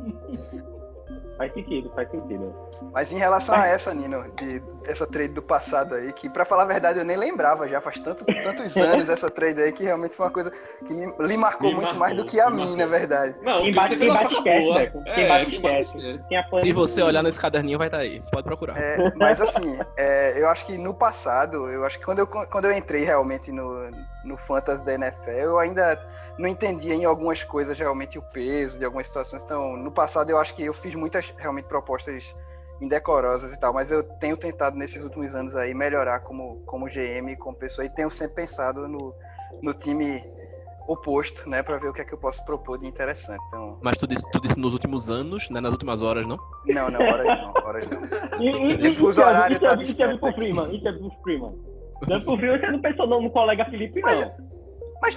Speaker 3: Faz sentido, faz sentido.
Speaker 5: Mas em relação a essa, Nino, de, essa trade do passado aí, que pra falar a verdade eu nem lembrava já, faz tanto, tantos anos essa trade aí, que realmente foi uma coisa que me, lhe marcou me muito marcou, mais do que a mim, na verdade.
Speaker 3: Não, quem bate, quem bate esquece, né? Quem bate
Speaker 2: esquece. Se você olhar nesse caderninho vai estar tá aí, pode procurar.
Speaker 5: É, mas assim, é, eu acho que no passado, eu acho que quando eu, quando eu entrei realmente no, no Fantasy da NFL, eu ainda não entendia em algumas coisas realmente o peso de algumas situações. Então, no passado eu acho que eu fiz muitas realmente propostas indecorosas e tal, mas eu tenho tentado nesses últimos anos aí melhorar como, como GM, como pessoa, e tenho sempre pensado no, no time oposto, né, para ver o que é que eu posso propor de interessante. Então...
Speaker 2: Mas tu disse, tu disse nos últimos anos, né, nas últimas horas, não?
Speaker 5: Não, não, horas não, horas não.
Speaker 3: E, e, Esse fuso horário tá é pro Freeman, isso é pro Freeman. Não é pro Freeman, você não pensou no colega Felipe, não. Mas,
Speaker 5: mas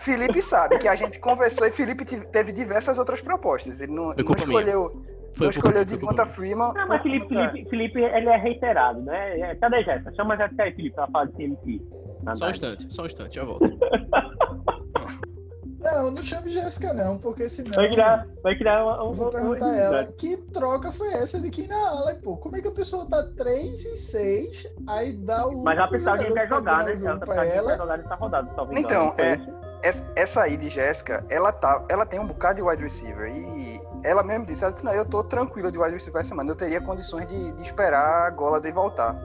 Speaker 5: Felipe sabe que a gente conversou e Felipe teve diversas outras propostas. Ele não, não escolheu... Foi não escolheu de conta Freeman.
Speaker 3: Não, mas Felipe, Felipe, Felipe, ele é reiterado, né? É, cadê a Jéssica? Chama a Jéssica aí, Felipe, pra falar de CMC.
Speaker 2: Só um instante, só um instante, já volto.
Speaker 1: Não, não chame Jéssica não, porque senão...
Speaker 3: Vai criar, vai criar uma...
Speaker 1: uma vou perguntar a ela, que troca foi essa de Kina Allen, pô? Como é que a pessoa tá 3 e 6, aí dá o...
Speaker 3: Mas a pessoa que quer jogar, né? Ela tá ela... jogar nessa rodada, talvez.
Speaker 5: Então, é, essa aí de Jéssica, ela, tá, ela tem um bocado de wide receiver e ela mesmo disse, ela disse, não, eu tô tranquila de wide receiver essa semana, eu teria condições de, de esperar a gola de voltar.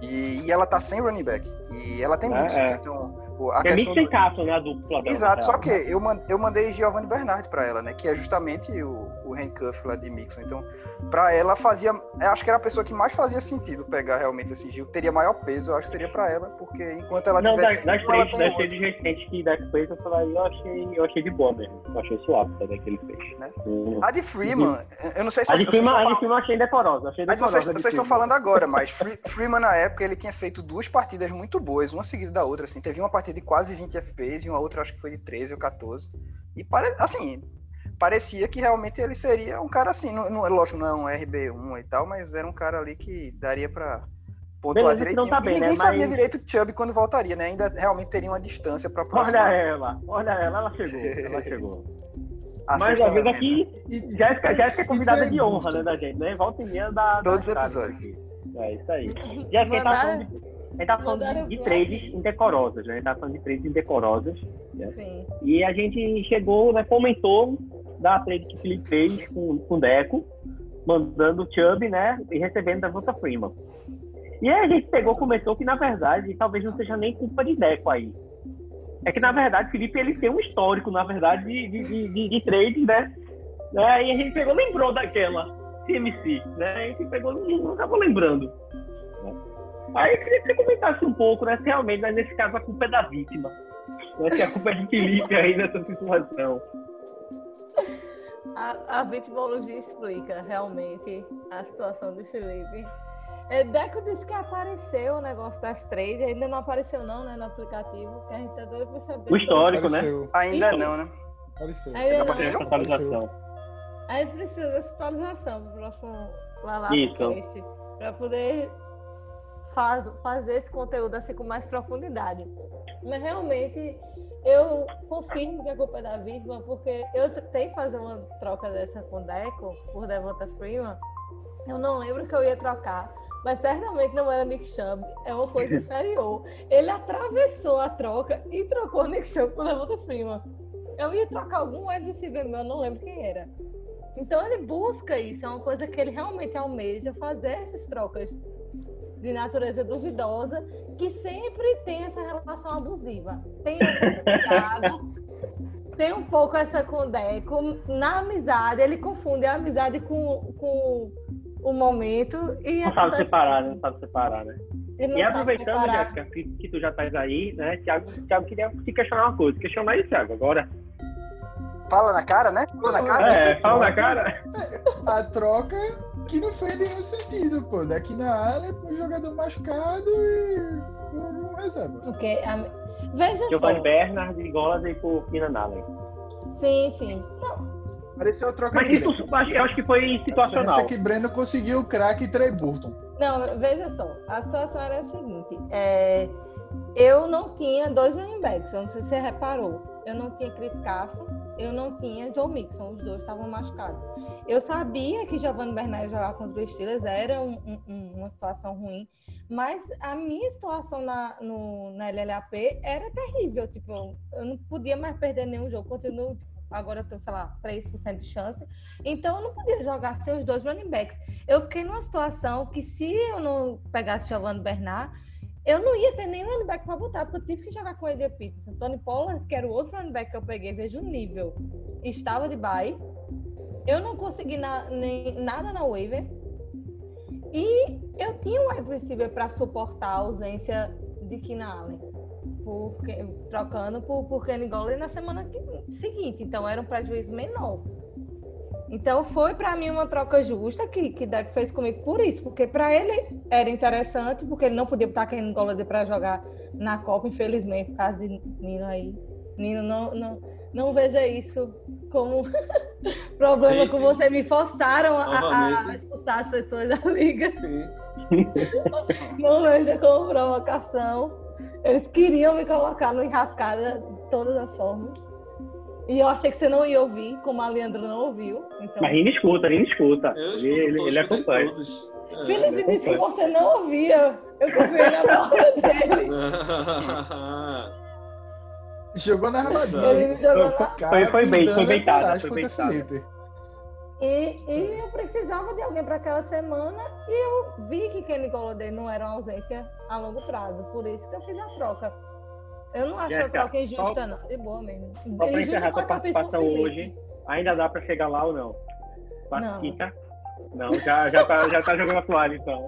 Speaker 5: E, e, ela tá sem running back. E ela tem é, mix, é. então...
Speaker 3: A é mix sem do... né, a dupla
Speaker 5: Exato, só que eu, eu mandei Giovanni Bernard pra ela, né, que é justamente o, o handcuff lá de Mixon. Então, para ela fazia, acho que era a pessoa que mais fazia sentido pegar realmente esse Gil, teria maior peso, eu acho que seria para ela, porque enquanto ela
Speaker 3: não,
Speaker 5: tivesse
Speaker 3: das, das três, das de recente que dá peso, eu falei, eu achei, eu achei de boa mesmo, eu achei suave também que ele fez. Né?
Speaker 5: Hum. A de Freeman, eu não sei se
Speaker 3: a de Freeman, a de Freeman achei decorosa, achei decorosa.
Speaker 5: Mas vocês, vocês estão falando agora, mas Freeman na época ele tinha feito duas partidas muito boas, uma seguida da outra, assim, teve uma partida de quase 20 FPS e uma outra acho que foi de 13 ou 14. E parece, assim, parecia que realmente ele seria um cara assim, não, não, lógico, não é um RB1 e tal, mas era um cara ali que daria para pontuar Beleza, direitinho. Tá bem, e ninguém né? sabia mas... direito o Chubb quando voltaria, né? Ainda realmente teria uma distância para
Speaker 3: próxima. Olha ela, olha ela, ela chegou, ela chegou. Mas a vez aqui, Jéssica, Jéssica é convidada de honra, né, da gente, né? Volta e meia da.
Speaker 5: Todos os episódios.
Speaker 3: É isso aí. Jéssica, tá falando de, a gente tá falando de, de trades indecorosas, né? A gente tá falando de trades indecorosas. Né? Sim. E a gente chegou, né, comentou da trade que Felipe fez com, com o Deco, mandando o Chubb, né? E recebendo da Volta Freeman. E aí a gente pegou, começou que na verdade talvez não seja nem culpa de Deco aí. É que na verdade Felipe ele tem um histórico, na verdade, de, de, de, de trade, né? né? E a gente pegou, lembrou daquela CMC, né? A gente pegou, não acabou lembrando. Aí eu queria que você comentasse um pouco, né? Se realmente, né, nesse caso, a culpa é da vítima. Né? Se a culpa é de Felipe aí nessa situação.
Speaker 6: A, a vitimologia explica realmente a situação de Felipe. É, Deco disse que apareceu o negócio das três, ainda não apareceu não, né, no aplicativo, que a gente tá doido pra saber.
Speaker 3: O histórico, né?
Speaker 5: Ainda não, né?
Speaker 1: Apareceu.
Speaker 6: Ainda não.
Speaker 3: Essa atualização.
Speaker 6: Aí precisa dessa atualização pro próximo lá lá podcast, pra poder faz, fazer esse conteúdo assim com mais profundidade. Mas realmente eu confirmo que a culpa é da vítima, porque eu tentei fazer uma troca dessa com Deco, por Devonta Freeman. Eu não lembro que eu ia trocar, mas certamente não era Nick Chubb, é uma coisa inferior. Ele atravessou a troca e trocou Nick Chubb por Devonta Freeman. Eu ia trocar algum wide receiver meu, eu não lembro quem era. Então ele busca isso, é uma coisa que ele realmente almeja fazer essas trocas de natureza duvidosa que sempre tem essa relação abusiva. Tem essa com tem um pouco essa com o Deco. Na amizade, ele confunde a amizade com, com o momento e.
Speaker 3: Não sabe separar, né? Não sabe separar, né? E aproveitando, Jéssica, que, que, tu já estás aí, né? Thiago, Thiago queria te questionar uma coisa. Questiona aí, Thiago, agora.
Speaker 5: Fala na cara, né? Fala na cara.
Speaker 3: É, fala na cara.
Speaker 1: A troca que não fez nenhum sentido, pô. Daqui na área, com um jogador machucado e um reserva.
Speaker 6: Porque, a... veja
Speaker 3: Giovanni Bernard e Golladay por Keenan Allen.
Speaker 6: Sim, sim. Não.
Speaker 1: Pareceu troca
Speaker 3: Mas isso, eu acho que foi situacional.
Speaker 1: Essa que Breno conseguiu o craque Trey Burton.
Speaker 6: Não, veja só. A situação era a seguinte. É, eu não tinha dois running backs. Eu não sei se você reparou. Eu não tinha Chris Carson. Eu não tinha Joe Mixon. Os dois estavam machucados. Eu sabia que Giovanni Bernard jogar contra os Steelers era um, um, uma situação ruim. Mas a minha situação na, no, na LLAP era terrível. Tipo, eu não podia mais perder nenhum jogo. Continuo agora eu tenho, sei lá, 3% de chance. Então eu não podia jogar sem os dois running backs. Eu fiquei numa situação que se eu não pegasse Giovanni Bernard, eu não ia ter nenhum running back para botar, porque eu tive que jogar com ele Peterson. Tony Pollard, que era o outro running back que eu peguei, veja o nível. Estava de bye. Eu não consegui na, nem, nada na waiver. E eu tinha um wide receiver para suportar a ausência de Kina Allen trocando por, por Kenny Golladay na semana seguinte. Então era um prejuízo menor. Então foi para mim uma troca justa que que Deck fez comigo por isso, porque para ele era interessante, porque ele não podia botar Kenny Golladay para jogar na Copa, infelizmente, por causa de Nino aí. Nino, não, não, não veja isso como problema que você me forçaram a, a, expulsar as pessoas da liga. não veja como provocação. Eles queriam me colocar no enrascada de todas as formas. E eu achei que você não ia ouvir, como a Leandro não ouviu. Então...
Speaker 3: Mas ele escuta, ele escuta. ele, ele, ele acompanha.
Speaker 6: É, Felipe ele disse que você não ouvia. Eu confiei na palavra dele.
Speaker 1: jogou na armadilha.
Speaker 6: Ele jogou
Speaker 3: na... Foi, foi bem, foi beitado. Foi beitado.
Speaker 6: E, e eu precisava de alguém para aquela semana e eu vi que Kenny Golladay não era uma ausência a longo prazo, por isso que eu fiz a troca. Eu não acho a troca injusta, só, não. De boa mesmo.
Speaker 3: Só para encerrar sua participação hoje, ainda dá para chegar lá ou não? Participa. Não, já, já, tá, já tá jogando a toalha, então.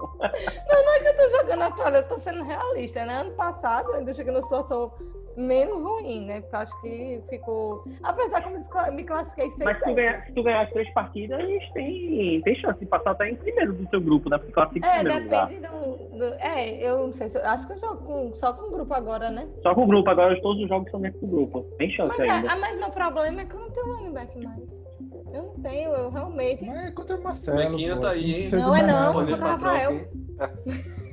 Speaker 6: Não, não é que eu tô jogando a toalha, eu tô sendo realista, né? Ano passado, eu ainda cheguei numa situação menos ruim, né? Porque acho que ficou. Apesar que eu me classifiquei sem
Speaker 3: Mas se tu, ganhar, se tu ganhar as três partidas, tem, tem chance de passar até em primeiro do seu grupo, né? Porque classifica
Speaker 6: é, depende do, do, É, eu não sei se. Acho que eu jogo com, só com o grupo agora, né?
Speaker 3: Só com o grupo, agora todos os jogos são dentro do grupo. Tem chance
Speaker 6: mas, é,
Speaker 3: ainda.
Speaker 6: É, mas meu problema é que eu não tenho running back mais. Eu não tenho, eu realmente.
Speaker 1: Mas é contra o Marcelo.
Speaker 4: Mequinha tá aí, hein?
Speaker 6: Não é não, contra o Rafael.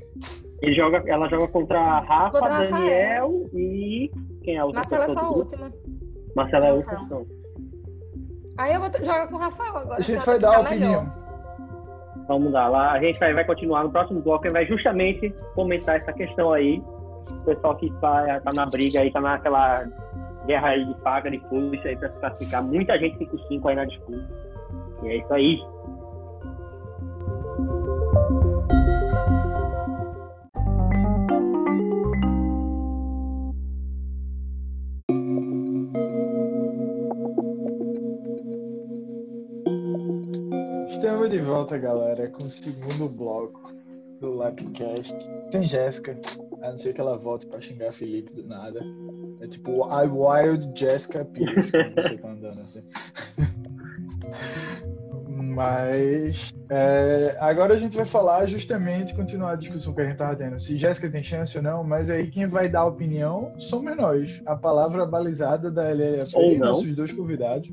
Speaker 3: Ele joga, ela joga contra Rafa, contra Daniel Rafael. e quem é a outra
Speaker 6: Marcela é só a última.
Speaker 3: Marcela é a última opção.
Speaker 6: Aí eu vou jogar com o Rafael agora.
Speaker 1: A gente vai dar a opinião.
Speaker 3: Vamos lá, lá. A gente vai, vai continuar no próximo bloco e vai justamente comentar essa questão aí. O pessoal que tá, tá na briga aí, tá naquela guerra aí de paga, de puxa aí pra se classificar. Muita gente 5-5 aí na disputa. E é isso aí.
Speaker 1: Volta, galera, com o segundo bloco do Lapcast. Sem Jéssica, a não ser que ela volte pra xingar Felipe do nada. É tipo I Wild Jessica Pierce, quando você tá andando assim. Mas é, agora a gente vai falar justamente, continuar a discussão que a gente tava tendo, se Jéssica tem chance ou não, mas aí quem vai dar a opinião somos nós. A palavra balizada da LLAP, nossos dois convidados.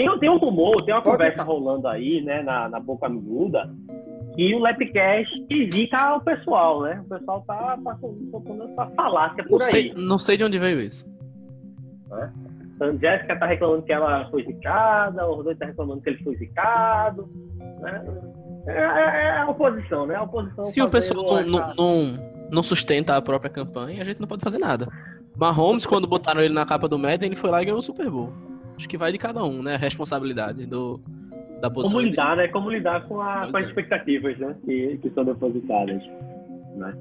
Speaker 3: Tem, tem um rumor, tem uma Pode. conversa rolando aí, né, na, na boca miúda, que o Lepcast indica o pessoal, né? O pessoal tá soltando essa falácia por
Speaker 2: não
Speaker 3: aí.
Speaker 2: Sei, não sei de onde veio isso.
Speaker 3: É. Então, Jéssica tá reclamando que ela foi zicada, o Rodolfo tá reclamando que ele foi zicado, né? É, é, é a oposição, né? A oposição
Speaker 2: Se o pessoal não, não, não sustenta a própria campanha, a gente não pode fazer nada. Mahomes, quando botaram ele na capa do Madden, ele foi lá e ganhou o Super Bowl acho que vai de cada um, né? A responsabilidade do, da posição.
Speaker 3: Como lidar, né? Como lidar com, a, com as expectativas, né? Que, que são depositadas, né?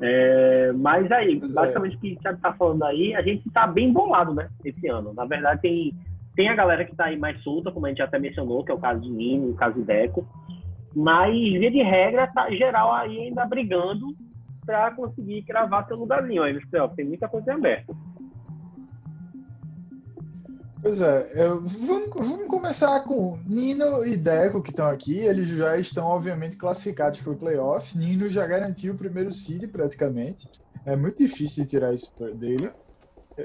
Speaker 3: É, mas aí, é. basicamente o que o Thiago tá falando aí, a gente tá bem bolado, né? Esse ano. Na verdade, tem, tem a galera que tá aí mais solta, como a gente já até mencionou, que é o caso de Nino, o caso de Deco. Mas, via de regra, tá geral aí ainda brigando para conseguir cravar seu lugarzinho aí nos playoffs. Tem muita coisa aberta.
Speaker 1: Pois é, eu, vamos, vamos, começar com Nino e Deco que estão aqui. Eles já estão, obviamente, classificados para o playoff. Nino já garantiu o primeiro seed praticamente. É muito difícil de tirar isso dele.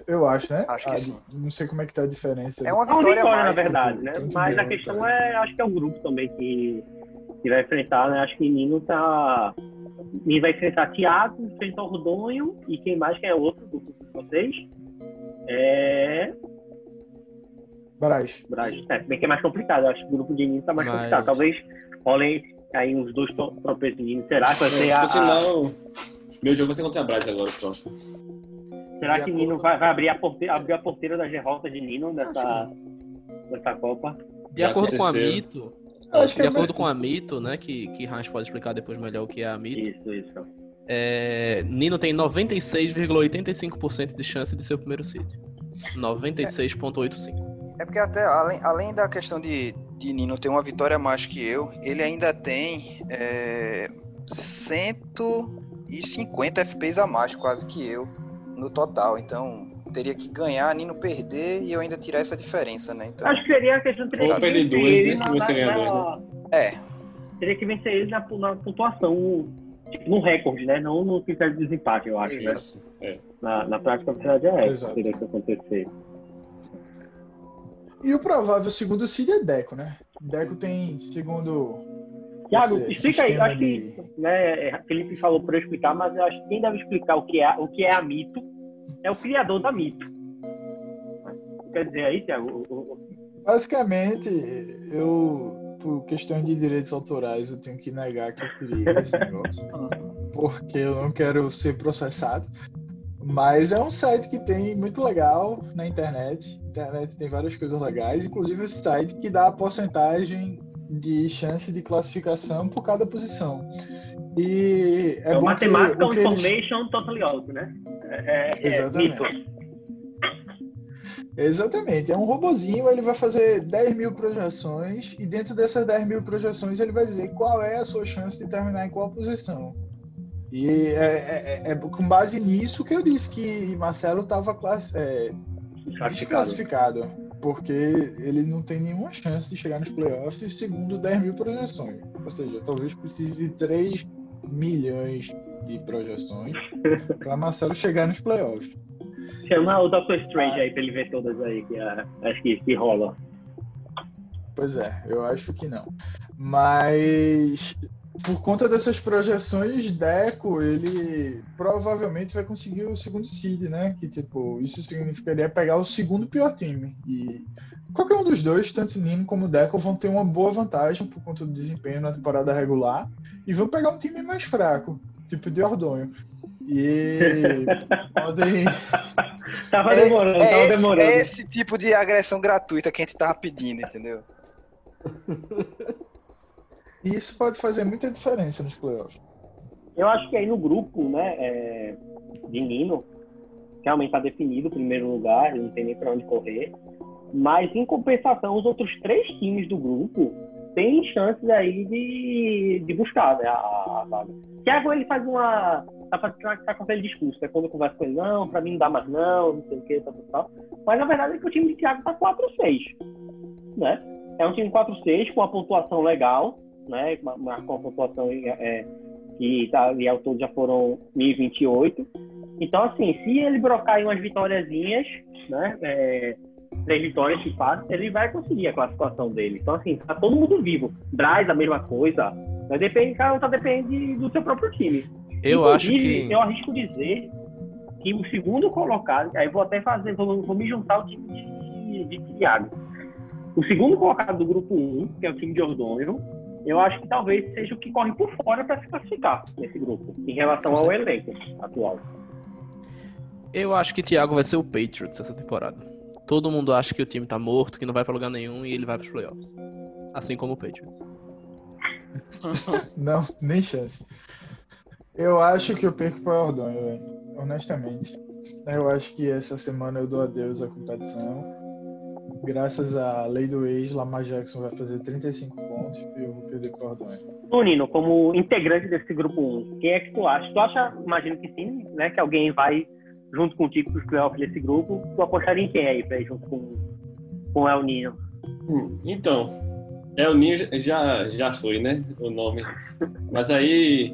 Speaker 1: Eu acho, né?
Speaker 5: Acho que
Speaker 1: ah,
Speaker 5: sim.
Speaker 1: Não sei como é que tá a diferença.
Speaker 5: É uma
Speaker 3: É uma
Speaker 5: vitória,
Speaker 3: vitória,
Speaker 5: mais,
Speaker 3: na verdade, né? Mas a
Speaker 1: ganhou,
Speaker 3: questão
Speaker 1: tá?
Speaker 3: é, acho que é o grupo também que, que vai enfrentar, né? Acho que Nino tá. Nino vai enfrentar Thiago, enfrentar o Rodonho e quem mais quem é outro do grupo de vocês?
Speaker 1: Braz.
Speaker 3: Braz. É, se bem que é mais complicado. Eu acho que o grupo de Nino tá mais
Speaker 2: Mas-
Speaker 3: complicado. Talvez rolem aí uns dois tro- tropeços de Nino. Será que vai ser a.
Speaker 4: Sinal, meu jogo vai ser contra a Brás agora, próximo.
Speaker 3: será que Nino vai, vai abrir, a porteira, abrir a porteira das derrotas de Nino nessa, nessa Copa?
Speaker 2: De
Speaker 4: Já
Speaker 2: acordo com a. Mito, de
Speaker 1: é
Speaker 2: acordo com a Mito, né, que, que Hans pode explicar depois melhor o que é a Mito,
Speaker 3: Isso, isso.
Speaker 2: é, Nino tem 96,85% de chance de ser o primeiro seed. 96,85.
Speaker 5: É porque até além, além da questão de, de Nino ter uma vitória a mais que eu, ele ainda tem é, 150 FPs a mais quase que eu no total. Então teria que ganhar, Nino perder e eu ainda tirar essa diferença, né? Então,
Speaker 3: Acho que seria a questão de
Speaker 4: Ou perder dois, né?
Speaker 3: na-
Speaker 4: você
Speaker 3: na-
Speaker 4: ganhar
Speaker 3: na-
Speaker 5: é,
Speaker 3: Teria que vencer ele na, na pontuação, tipo, no recorde, né? Não no critério de desempate, eu acho. Né?
Speaker 4: É.
Speaker 3: Na, na prática, a verdade é essa. Teria que acontecer.
Speaker 1: E o provável segundo seed é Deco, né? Deco tem segundo.
Speaker 3: Tiago, explica aí.
Speaker 1: sistema
Speaker 3: Acho que né, é, Felipe falou para eu explicar, mas eu acho que quem deve explicar o que é, o que é a Mito é o criador da Mito. Quer dizer aí, Tiago? o-
Speaker 1: Basicamente, eu, por questões de direitos autorais, eu tenho que negar que eu criei esse negócio. Porque eu não quero ser processado. Mas é um site que tem muito legal na internet. Internet tem várias coisas legais, inclusive esse site que dá a porcentagem de chance de classificação por cada posição. E é,
Speaker 3: É, o
Speaker 1: bom
Speaker 3: Matemática
Speaker 1: que, o que eles-
Speaker 3: Information Totally Out, né? É, é, é
Speaker 1: Exatamente.
Speaker 3: Mito.
Speaker 1: Exatamente. É um robozinho, ele vai fazer 10 mil projeções e dentro dessas 10 mil projeções ele vai dizer qual é a sua chance de terminar em qual posição. E é, é- é com base nisso que eu disse que Marcelo estava
Speaker 3: Classificado.
Speaker 1: Desclassificado, porque ele não tem nenhuma chance de chegar nos playoffs segundo 10 mil projeções. Ou seja, talvez precise de 3 milhões de projeções para Marcelo chegar nos playoffs.
Speaker 3: Chama o Doctor Strange aí pra ele ver todas aí que é, acho que, que rola.
Speaker 1: Pois é, eu acho que não. Mas por conta dessas projeções, Deco, ele provavelmente vai conseguir o segundo seed, né? Que tipo, isso significaria pegar o segundo pior time. E qualquer um dos dois, tanto Nino como Deco, vão ter uma boa vantagem por conta do desempenho na temporada regular e vão pegar um time mais fraco, tipo de Ordonho. E podem
Speaker 3: Tava
Speaker 5: é,
Speaker 3: demorando,
Speaker 5: é
Speaker 3: tava
Speaker 5: esse,
Speaker 3: demorando.
Speaker 5: é esse tipo de agressão gratuita que a gente tava pedindo, entendeu?
Speaker 1: E isso pode fazer muita diferença nos playoffs.
Speaker 3: Eu acho que aí no grupo, né, é, de Nino, realmente está definido o primeiro lugar, não tem nem para onde correr. Mas, em compensação, os outros três times do grupo têm chances aí de, de buscar né, a, a vaga. Thiago, ele faz uma. Tá, fazendo- tá com aquele discurso, né? Quando eu converso com ele, não, pra mim não dá mais não, não sei o que, tal, tal. Mas, na verdade, é que o time de Thiago tá 4-6, né? É um time 4-6 com uma pontuação legal, né? Mar- Marcou uma pontuação é, que tá, ali ao todo já foram 1028. Então, assim, se ele brocar em umas vitóriazinhas, né? é, três vitórias de fato, ele vai conseguir a classificação dele. Então, assim, tá todo mundo vivo. Braz, a mesma coisa. Mas depende, cada um tá depende do seu próprio time.
Speaker 2: Eu acho
Speaker 3: Inclusive,
Speaker 2: que.
Speaker 3: Eu arrisco dizer que o segundo colocado, aí vou até fazer, vou, vou me juntar ao time de, de Thiago. O segundo colocado do grupo 1, que é o time de Ordonho, eu acho que talvez seja o que corre por fora para se classificar nesse grupo, em relação ao elenco atual.
Speaker 2: Eu acho que Thiago vai ser o Patriots essa temporada. Todo mundo acha que o time tá morto, que não vai pra lugar nenhum e ele vai pros playoffs. Assim como o Patriots.
Speaker 1: Não, nem chance. Eu acho que eu perco para Ordonho, velho. Honestamente. Eu acho que essa semana eu dou adeus à competição. Graças à lei do ex, Lamar Jackson vai fazer 35 pontos e eu vou perder para Ordonho.
Speaker 3: Tu, Nino, como integrante desse grupo 1, quem é que tu acha? Tu acha, imagino que sim, né? Que alguém vai junto contigo para os playoffs desse grupo. Tu apostaria em quem aí pra ir junto com, com o El Nino?
Speaker 4: Hum, então, El Nino já, já foi, né? O nome. Mas aí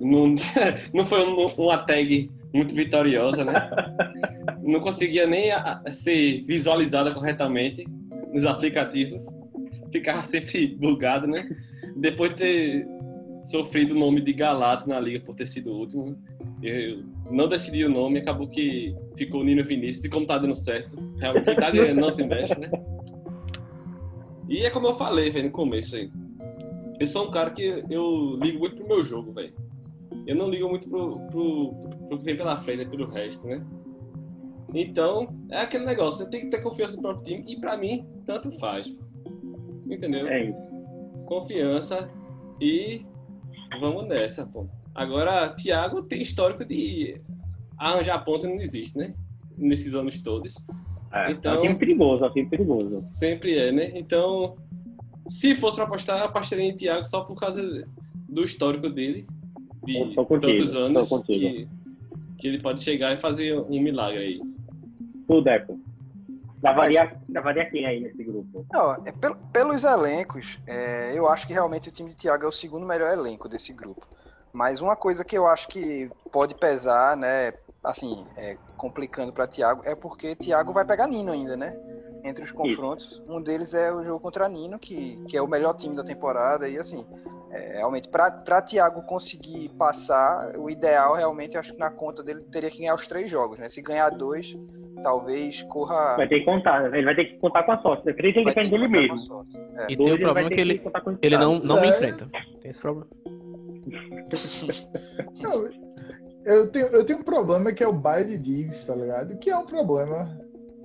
Speaker 4: não, não foi uma tag muito vitoriosa, né? Não conseguia nem ser visualizada corretamente nos aplicativos. Ficava sempre bugado, né? Depois de ter sofrido o nome de Galato na liga por ter sido o último, eu não decidi o nome, acabou que ficou Nino Vinícius, e como tá dando certo, realmente quem tá ganhando não se mexe, né? E é como eu falei, velho, no começo aí. Eu sou um cara que eu ligo muito pro meu jogo, velho. Eu não ligo muito pro, pro, pro que vem pela frente, pelo resto, né? Então, é aquele negócio, você tem que ter confiança no próprio time, e pra mim, tanto faz. Entendeu?
Speaker 3: É.
Speaker 4: Confiança e vamos nessa, pô. Agora, Thiago tem histórico de arranjar ponta não existe, né? Nesses anos todos.
Speaker 3: É, então, é um time perigoso, é um time perigoso.
Speaker 4: Sempre é, né? Então, se fosse para apostar, apostaria em Thiago só por causa do histórico dele, de contigo, tantos anos, que, que ele pode chegar e fazer um milagre aí.
Speaker 3: Tu, Deco. Davaria, davaria quem aí nesse grupo?
Speaker 5: Não, é, pelos elencos, é, eu acho que realmente o time de Thiago é o segundo melhor elenco desse grupo. Mas uma coisa que eu acho que pode pesar, né, assim, é, complicando para Thiago, é porque Thiago vai pegar Nino ainda, né? Entre os confrontos. Isso. Um deles é o jogo contra Nino, que, que é o melhor time da temporada, e assim, é, realmente, para Thiago conseguir passar, o ideal realmente, acho que na conta dele teria que ganhar os três jogos, né? Se ganhar dois, talvez corra.
Speaker 3: Vai ter que contar, ele vai ter que contar com a sorte. Né? Três ele depende dele mesmo.
Speaker 2: É. E tem o problema que ele, ele não, não me enfrenta. Tem esse problema.
Speaker 1: não, eu tenho, eu tenho um problema que é o baile Diggs, tá ligado? Que é um problema.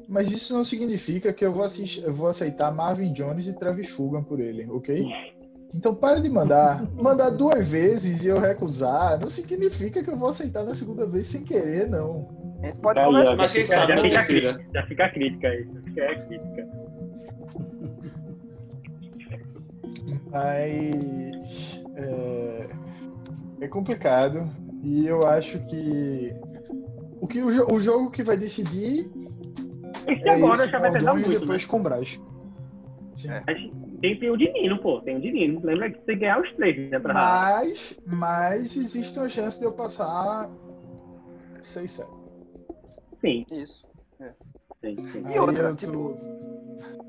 Speaker 1: Mas isso não significa que eu vou, assistir, eu vou aceitar Marvin Jones e Travis Fulgham por ele, ok? Então para de mandar. Mandar duas vezes e eu recusar não significa que eu vou aceitar na segunda vez sem querer, não.
Speaker 5: A gente pode começar.
Speaker 4: Mas quem sabe
Speaker 3: já, fica crítica, já fica a crítica aí. Já é crítica.
Speaker 1: Mas é, é complicado. E eu acho que o, que o, o jogo que vai decidir
Speaker 3: esse é agora esse, já vai pesar muito.
Speaker 1: E depois
Speaker 3: né?
Speaker 1: com o Braz.
Speaker 3: É. Tem, tem o Dinino, pô. Tem o Dinino. Lembra que você ganhar os três, né? Pra...
Speaker 1: Mas, mas existe uma chance de eu passar 6 7
Speaker 3: Sim.
Speaker 5: Isso. É.
Speaker 3: Sim, sim.
Speaker 5: E outra, tipo,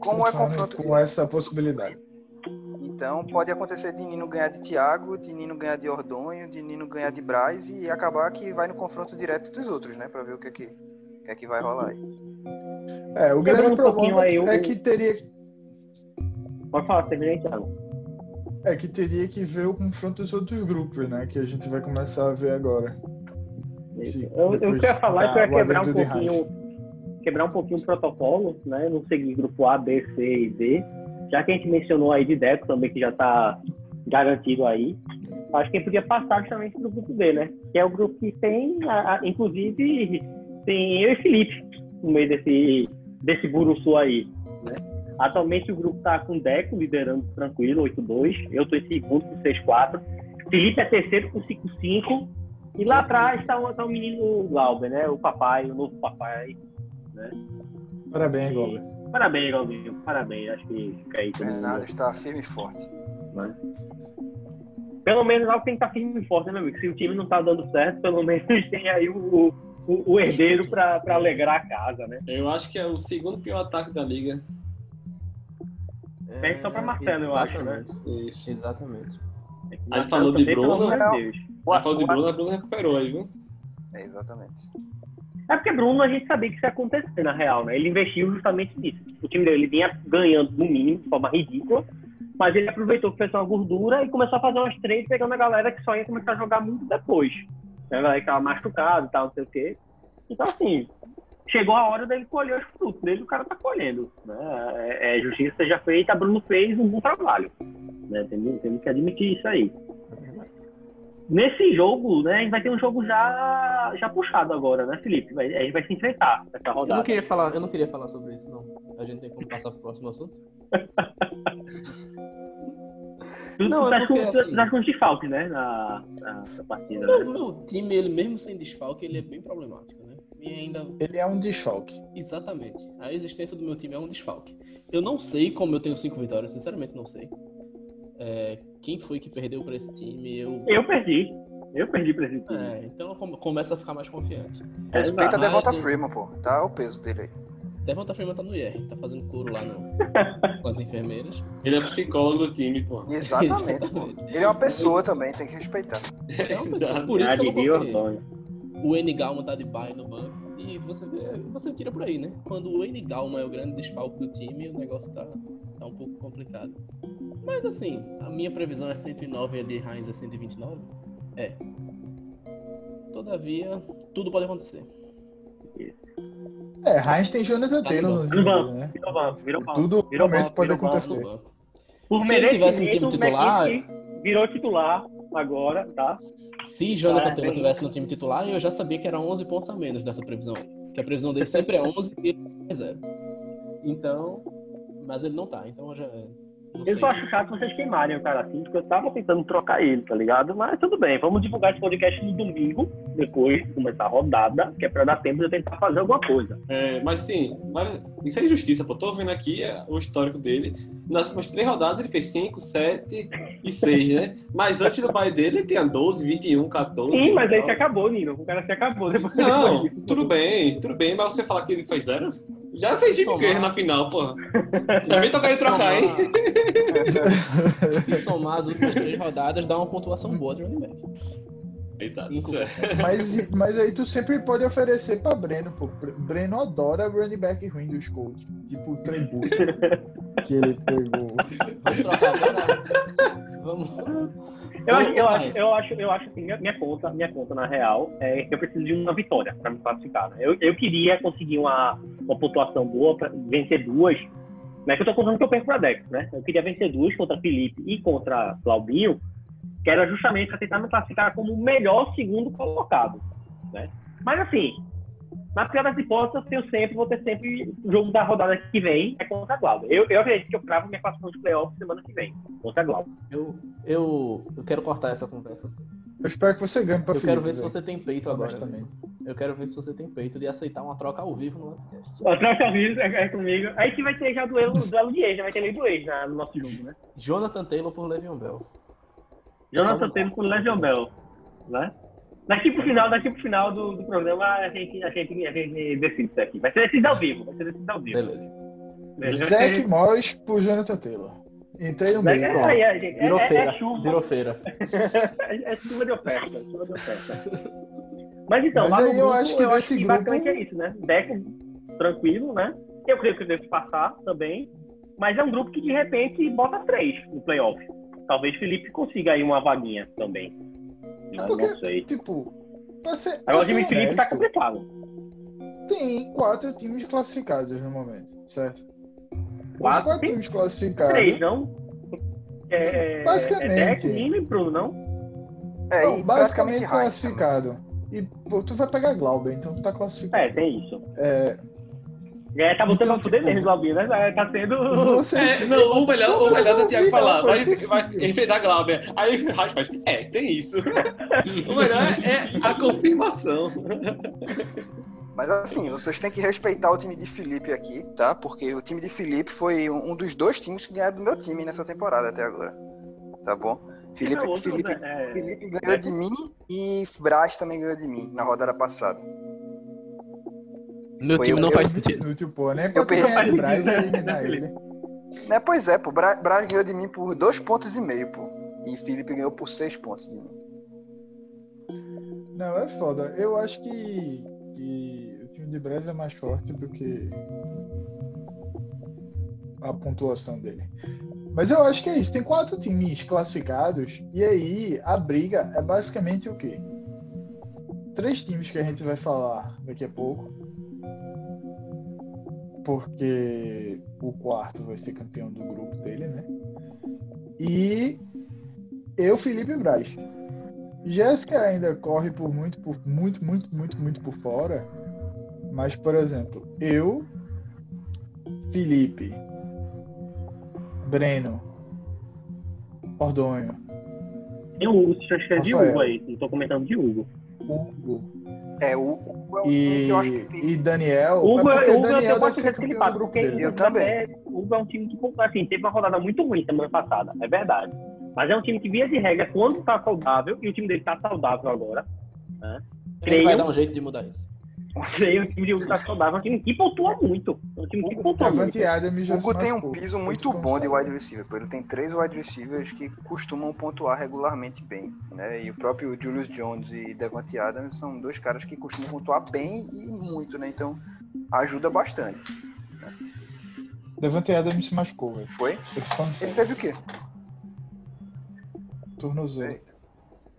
Speaker 5: como é confronto.
Speaker 1: Com essa possibilidade.
Speaker 5: Então pode acontecer de Nino ganhar de Thiago, de Nino ganhar de Ordonho, de Nino ganhar de Braz e acabar que vai no confronto direto dos outros, né? Pra ver o que é que, o que, é que vai rolar aí.
Speaker 1: É, o grande um problema aí, é que teria.
Speaker 3: Pode falar, terminei, Thiago.
Speaker 1: É que teria que ver o confronto dos outros grupos, né? Que a gente vai começar a ver agora.
Speaker 3: Se, eu, eu queria falar que eu ia quebrar um pouquinho. Quebrar um pouquinho o protocolo, né? Não seguir grupo A, B, C e D já que a gente mencionou aí de Deco também, que já está garantido aí, acho que ele podia passar justamente para o grupo B, né? Que é o grupo que tem, a, a, inclusive, tem eu e Felipe no meio desse, desse buruçu aí? Atualmente o grupo está com Deco liderando tranquilo, 8-2. Eu estou em segundo com 6-4. Felipe é terceiro com 5-5. E lá atrás está o, tá o menino Glauber, né? O papai, o novo papai, né?
Speaker 1: Parabéns, Glauber.
Speaker 3: Parabéns, Galvinho. Parabéns. Acho que fica aí.
Speaker 5: Bernardo está firme e forte.
Speaker 3: Mas... Pelo menos algo tem que estar firme e forte, né, meu amigo? Se o time não está dando certo, pelo menos tem aí o, o, o herdeiro para alegrar a casa, né?
Speaker 4: Eu acho que é o segundo pior ataque da liga.
Speaker 3: É, só para Marcelo, eu acho, né?
Speaker 2: Isso. Exatamente.
Speaker 4: É aí falou de Bruno. Aí falou de Bruno, a Bruno recuperou aí, viu?
Speaker 5: É, exatamente.
Speaker 3: É porque Bruno a gente sabia que isso ia acontecer na real, né? Ele investiu justamente nisso. O time dele vinha ganhando no mínimo, de forma ridícula, mas ele aproveitou que fez uma gordura e começou a fazer umas trades pegando a galera que só ia começar a jogar muito depois. Né? A galera que tava machucado e tal, não sei o quê. Então, assim, chegou a hora dele colher os frutos dele, o cara tá colhendo. Né? É, é, justiça seja feita, Bruno fez um bom trabalho. Né? Temos, temos que admitir isso aí. Nesse jogo, né, a gente vai ter um jogo já, já puxado agora, né, Felipe? Vai, a gente vai se enfrentar nessa rodada.
Speaker 2: Eu não queria falar, eu não queria falar sobre isso, não. A gente tem como passar pro próximo assunto?
Speaker 3: Não, tu, é porque, tá, assim, tá com desfalque, né? Na, na, na partida.
Speaker 2: Né? O meu time, ele mesmo sem desfalque, ele é bem problemático, né?
Speaker 1: E ainda... Ele é um desfalque.
Speaker 2: Exatamente. A existência do meu time é um desfalque. Eu não sei como eu tenho cinco vitórias, sinceramente não sei. É, quem foi que perdeu para esse time? Eu...
Speaker 3: eu perdi. Eu perdi pra esse time.
Speaker 2: É, então começa a ficar mais confiante.
Speaker 5: Respeita a Devonta Freeman, pô. Tá o peso dele aí.
Speaker 2: Devonta Freeman tá no IR, tá fazendo couro lá no, com as enfermeiras.
Speaker 4: Ele é psicólogo do time, pô.
Speaker 5: Exatamente, pô. Ele é uma pessoa também, tem que respeitar.
Speaker 2: É uma pessoa, por isso que eu O N Galma tá de bye no banco. E você, você tira por aí, né? Quando o N Galma é o grande desfalque do time, o negócio tá, tá um pouco complicado. Mas assim, a minha previsão é 109 e a de Heinz é 129. É. Todavia, tudo pode acontecer.
Speaker 1: É, Heinz tem Jonathan tá Taylor no
Speaker 3: banco, né? Virou banco, virou banco.
Speaker 1: Tudo
Speaker 3: virou
Speaker 1: banco, pode acontecer.
Speaker 2: Por Se ele tivesse no time titular...
Speaker 3: Virou titular agora, tá?
Speaker 2: Se Jonathan ah, Taylor tivesse no time titular, eu já sabia que era 11 pontos a menos dessa previsão. Que a previsão dele sempre é 11 e é 0. Então, mas ele não tá, então já
Speaker 3: eu só acho chato vocês queimarem o cara assim, porque eu tava tentando trocar ele, tá ligado? Mas tudo bem, vamos divulgar esse podcast no domingo, depois de começar a rodada, que é pra dar tempo de eu tentar fazer alguma coisa.
Speaker 4: É, mas sim, mas isso é injustiça, pô. Tô vendo aqui é, o histórico dele. Nas últimas três rodadas ele fez 5, 7 e 6, né? Mas antes do pai dele ele tinha 12, 21, 14.
Speaker 3: Sim, mas aí se acabou, Nino. O cara se acabou depois.
Speaker 4: Não, tudo bem, tudo bem, mas você falar que ele fez zero? Já fez Jimmy Graham na final, porra. Vem tocar e trocar, hein?
Speaker 2: Se somar as últimas três rodadas, dá uma pontuação boa de running back.
Speaker 4: Exato.
Speaker 1: Mas, mas aí tu sempre pode oferecer pra Breno, pô. Breno adora running back ruim dos Colts. Tipo o Trembu que ele pegou.
Speaker 2: Vamos trocar agora. Vamos.
Speaker 3: Eu acho, eu acho, eu acho, eu acho que minha, minha, conta, minha conta, na real, é que eu preciso de uma vitória para me classificar. Né? Eu, eu queria conseguir uma, uma pontuação boa para vencer duas. Né? Que eu tô contando que eu perco para Dex, né? Eu queria vencer duas contra Felipe e contra Claudinho, que era justamente para tentar me classificar como o melhor segundo colocado. Né? Mas assim, na pior das hipóteses, eu sempre, vou ter sempre o jogo da rodada que vem é contra a Glauber. Eu, eu acredito que eu cravo minha classificação de playoff semana que vem, contra a Glauber.
Speaker 2: Eu, eu, eu quero cortar essa conversa.
Speaker 1: Eu espero que você ganhe pra
Speaker 2: Eu quero ver se você tem peito agora. também. Eu quero ver se você tem peito de aceitar uma troca ao vivo no
Speaker 3: podcast. Uma troca ao vivo é, é comigo. Aí que vai ter já duelo, duelo de ex, já vai ter lei do ex no nosso jogo, né?
Speaker 2: Jonathan Taylor por Le'Veon Bell.
Speaker 3: Jonathan Taylor por Le'Veon Bell, né? Daqui pro final, daqui pro final do, do programa, a gente, a, gente, a gente decide isso aqui. Vai ser decidido ao vivo. Vai ser decidido ao vivo. Beleza.
Speaker 1: Beleza. Zac Moss pro Jonathan Taylor. Entrei no meio.
Speaker 3: É, é, gente,
Speaker 2: Virou
Speaker 3: é,
Speaker 2: feira. É chuva. Virou feira.
Speaker 3: é, chuva de oferta. Chuva de oferta. Mas então,
Speaker 1: Mas
Speaker 3: lá
Speaker 1: no
Speaker 3: grupo, eu
Speaker 1: acho que,
Speaker 3: eu
Speaker 1: acho que
Speaker 3: grupo... basicamente é isso, né? Deco tranquilo, né? Eu creio que deve passar também. Mas é um grupo que de repente bota três no playoff. Talvez Felipe consiga aí uma vaguinha também.
Speaker 1: É porque, não sei. Tipo, pra ser,
Speaker 3: Agora o time Felipe tá complicado.
Speaker 1: Tem quatro times classificados no momento, certo? Quatro, quatro times classificados.
Speaker 3: Três, não? É,
Speaker 1: basicamente. É Deck,
Speaker 3: Nino e Bruno, não?
Speaker 1: É, não, basicamente classificado. E pô, tu vai pegar Glauber, então tu tá classificado.
Speaker 3: É, tem isso.
Speaker 1: É,
Speaker 3: é, tá botando então, pra fuder tipo, mesmo, Glauber, né? Tá sendo.
Speaker 4: É, não, o melhor, o melhor do Thiago falar, vai, vai enfrentar Glauber. Aí o Raj faz, é, tem isso. o melhor é a confirmação.
Speaker 5: Mas assim, vocês têm que respeitar o time de Felipe aqui, tá? Porque o time de Felipe foi um dos dois times que ganharam do meu time nessa temporada até agora. Tá bom? Felipe, outro, Felipe, é... Felipe ganhou é... de mim e Braz também ganhou de mim na rodada passada.
Speaker 2: Meu Foi time eu, não faz sentido. Inútil,
Speaker 1: pô, né? Eu ganhar de Braz e eliminar ele.
Speaker 5: É, pois é, pô. Braz, Braz ganhou de mim por dois pontos e meio, pô. E Felipe ganhou por seis pontos de mim.
Speaker 1: Não, é foda. Eu acho que, que o time de Braz é mais forte do que a pontuação dele. Mas eu acho que é isso. Tem quatro times classificados e aí a briga é basicamente o quê? Três times que a gente vai falar daqui a pouco porque o quarto vai ser campeão do grupo dele, né? E eu, Felipe Braz. Jéssica ainda corre por muito, por muito, muito, muito, muito por fora. Mas, por exemplo, eu, Felipe, Breno, Ordonho.
Speaker 3: Tem o Hugo, acho que é de Hugo aí. Não tô comentando de Hugo.
Speaker 1: Hugo.
Speaker 5: É, o Hugo é
Speaker 1: um e, que eu acho que... e Daniel.
Speaker 3: Hugo,
Speaker 1: é
Speaker 3: Hugo Daniel eu tenho certeza que ele porque eu também. É, Hugo é um time que, assim, teve uma rodada muito ruim semana passada, é verdade. Mas é um time que, via de regra, quando tá saudável, e o time dele tá saudável agora, né?
Speaker 2: Ele vai dar um jeito de mudar isso.
Speaker 3: Creio que o time de Hugo tá saudável, é um time que pontua muito. É um time que pontua muito.
Speaker 5: O Hugo tem um piso muito bom de wide receiver. Ele tem três wide receivers que costumam pontuar regularmente bem. Né? E o próprio Julius Jones e Devante Adams são dois caras que costumam pontuar bem e muito, né? Então ajuda bastante.
Speaker 1: Devante Adams se machucou, velho.
Speaker 5: Foi? Ele teve o quê?
Speaker 1: Tornozelo.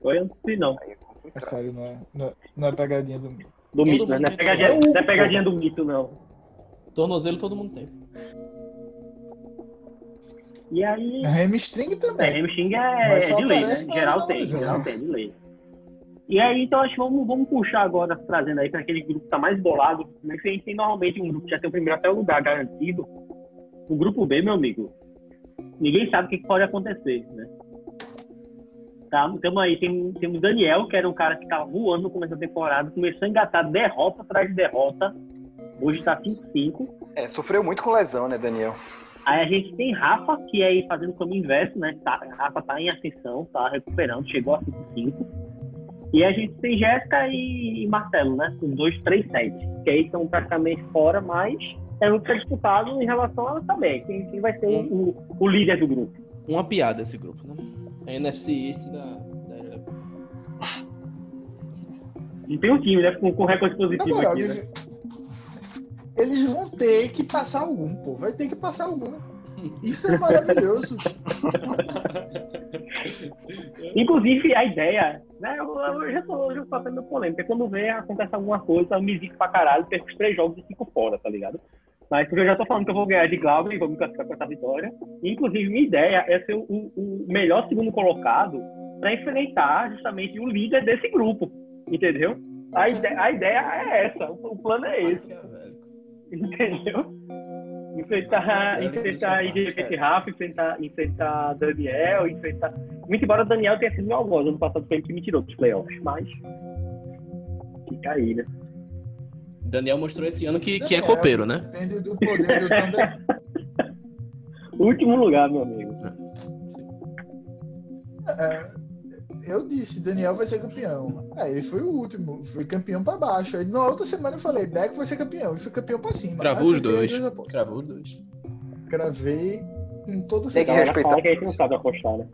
Speaker 3: Foi? Eu não sei não.
Speaker 1: É sério, não é, não é, não é pegadinha do
Speaker 3: do mito, né? Não é pegadinha, não é pegadinha do mito, não.
Speaker 2: Tornozelo todo mundo tem.
Speaker 3: E aí.
Speaker 1: Hamstring também.
Speaker 3: É, hamstring é, é de lei, né? Geral tem, geral tem, de lei. E aí, então, acho que vamos, vamos puxar agora, trazendo aí para aquele grupo que tá mais bolado. Né? Que a gente tem normalmente um grupo que já tem o primeiro até o lugar garantido. O grupo B, meu amigo, ninguém sabe o que pode acontecer, né? Tá, temos aí, tem, temos Daniel, que era um cara que estava voando no começo da temporada, começou a engatar derrota atrás de derrota. Hoje está 5-5.
Speaker 5: É, sofreu muito com lesão, né, Daniel?
Speaker 3: Aí a gente tem Rafa, que é aí fazendo o caminho inverso, né? Tá, Rafa tá em ascensão, tá recuperando, chegou a 5-5. E a gente tem Jéssica e Marcelo, né? Com 2-3-7. Que aí estão praticamente fora, mas é muito disputado em relação a saber quem, quem vai ser o, o líder do grupo.
Speaker 2: Uma piada esse grupo, né? A NFC East da, da
Speaker 3: Não tem um time, né? Com, com recorde positivo moral, aqui,
Speaker 1: né? Eles vão ter que passar algum, pô. Vai ter que passar algum. Isso é maravilhoso.
Speaker 3: Inclusive, a ideia, né? Eu, eu já tô, já tô fazendo polêmica. Quando vê, acontece alguma coisa, eu me zico pra caralho, perco os três jogos e fico fora, tá ligado? Mas porque eu já tô falando que eu vou ganhar de Glauber e vou me classificar com essa vitória. Inclusive, minha ideia é ser o, o melhor segundo colocado para enfrentar justamente o líder desse grupo. Entendeu? A, ide a ideia é essa, o, plano é esse. Entendeu? Enfrentar, enfrentar repente Rafa, enfrentar, enfrentar Daniel, enfrentar. Muito embora o Daniel tenha sido meu algoz, ano passado foi ele que me tirou dos playoffs, mas. Fica aí, né?
Speaker 2: Daniel mostrou esse ano que, Daniel, que é copeiro, né?
Speaker 1: Depende do poder do Thunder.
Speaker 3: Último lugar, meu amigo.
Speaker 1: É, é, eu disse, Daniel vai ser campeão. Aí ele foi o último, foi campeão para baixo. Aí na outra semana eu falei, Deco vai ser campeão. E foi campeão para cima.
Speaker 2: Gravou os dois. Gravou os dois.
Speaker 1: Gravei em toda
Speaker 5: Tem que respeitar.
Speaker 3: que a gente não sabe apostar, né?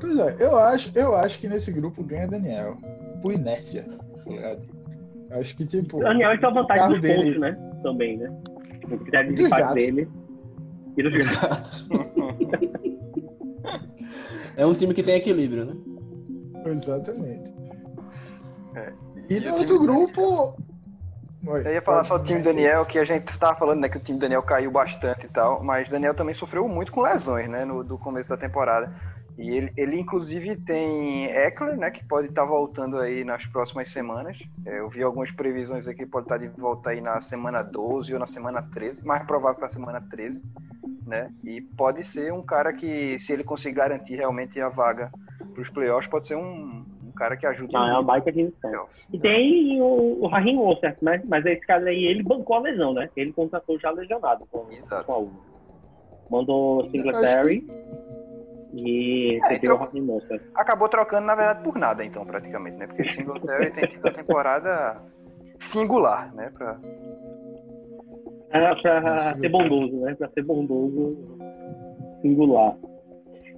Speaker 1: Pois é, eu acho, eu acho que nesse grupo ganha Daniel por inércia. Tá Acho que, tipo.
Speaker 3: O Daniel tem a vantagem dos dele... pontos, né? Também, né? O critério de empate dele. E dos gatos.
Speaker 2: é um time que tem equilíbrio, né?
Speaker 1: Exatamente. É. E, e no outro grupo.
Speaker 5: Oi, eu ia falar só do time Daniel, que a gente tava falando, né, que o time Daniel caiu bastante e tal, mas Daniel também sofreu muito com lesões, né, no do começo da temporada. E ele, ele inclusive tem Eckler, né, que pode estar tá voltando aí nas próximas semanas. É, eu vi algumas previsões aqui, pode estar tá de volta aí na semana 12 ou na semana 13, mais provável para a semana 13, né? E pode ser um cara que, se ele conseguir garantir realmente a vaga para os playoffs, pode ser um, um cara que ajuda.
Speaker 3: Não, é uma baita de E tem o, o Raheem Wolfer, né? Mas esse cara aí, ele bancou a lesão, né? Ele contratou já lesionado com, Exato. com a U. Mandou Singletary. E é, troca...
Speaker 5: Acabou trocando, na verdade, por nada, então, praticamente, né? Porque Singletary tem tido a temporada singular, né? Pra...
Speaker 3: É, pra ser bondoso, né? Pra ser bondoso, singular.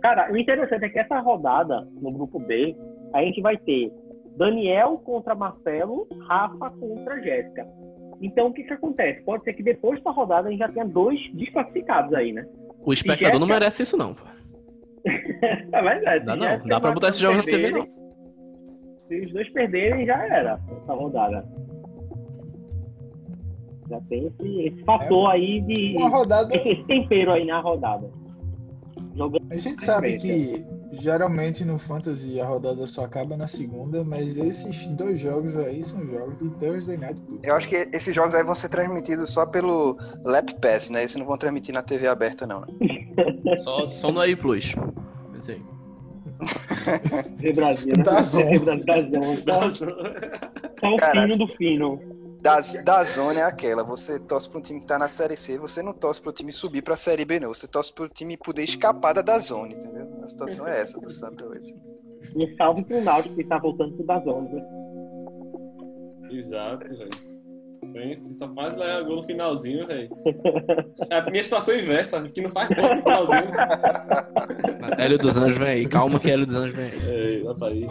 Speaker 3: Cara, o interessante é que essa rodada, no grupo B, a gente vai ter Daniel contra Marcelo, Rafa contra Jéssica. Então, o que que acontece? Pode ser que depois da rodada a gente já tenha dois desclassificados aí, né?
Speaker 2: O espectador Jéssica... não merece isso, não, pô.
Speaker 3: é verdade.
Speaker 2: Dá não, dá pra botar esse jogo na TV, não.
Speaker 3: Se os dois perderem, já era essa rodada. Já tem esse, esse fator é, aí de.
Speaker 1: Uma rodada...
Speaker 3: Esse tempero aí na rodada.
Speaker 1: Jogando a gente sabe que geralmente no Fantasy a rodada só acaba na segunda, mas esses dois jogos aí são jogos de Thursday Night Football.
Speaker 5: Eu acho que esses jogos aí vão ser transmitidos só pelo Lap Pass, né? Esses não vão transmitir na TV aberta, não, né?
Speaker 2: Só, só no aí Plus.
Speaker 3: Esse aí. Brasil?
Speaker 1: Da zona.
Speaker 3: Da zona. Só o fino do fino.
Speaker 5: Da, da zona é aquela, você torce para um time que tá na Série C, você não torce para o time subir para a Série B, não. Você torce para o time poder escapar da zona, entendeu? A situação é essa do Santa hoje.
Speaker 3: Um salve pro Náutico que tá voltando pro da zona, né?
Speaker 4: Exato, velho. Você só faz lá gol no finalzinho, velho. É a minha situação inversa, que não faz gol no finalzinho.
Speaker 2: Hélio dos Anjos vem aí. Calma que Hélio dos Anjos vem
Speaker 4: aí. É, vai aí.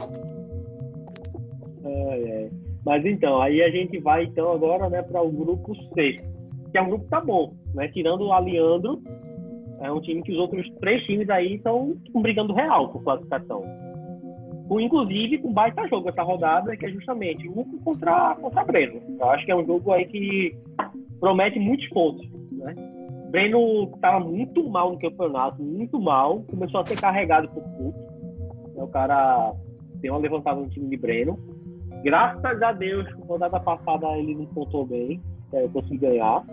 Speaker 3: Ai, ai. Mas então, aí a gente vai então agora, né, para o grupo C, que é um grupo que tá bom, né? Tirando o Aliandro, é um time que os outros três times aí estão brigando real por classificação. Com, inclusive com baita jogo essa rodada, que é justamente o contra, contra Breno. Eu acho que é um jogo aí que promete muitos pontos, né? Breno estava muito mal no campeonato, muito mal, começou a ser carregado por Cook. O cara deu uma levantada no time de Breno. Graças a Deus, na rodada passada ele não pontou bem, é, conseguiu ganhar.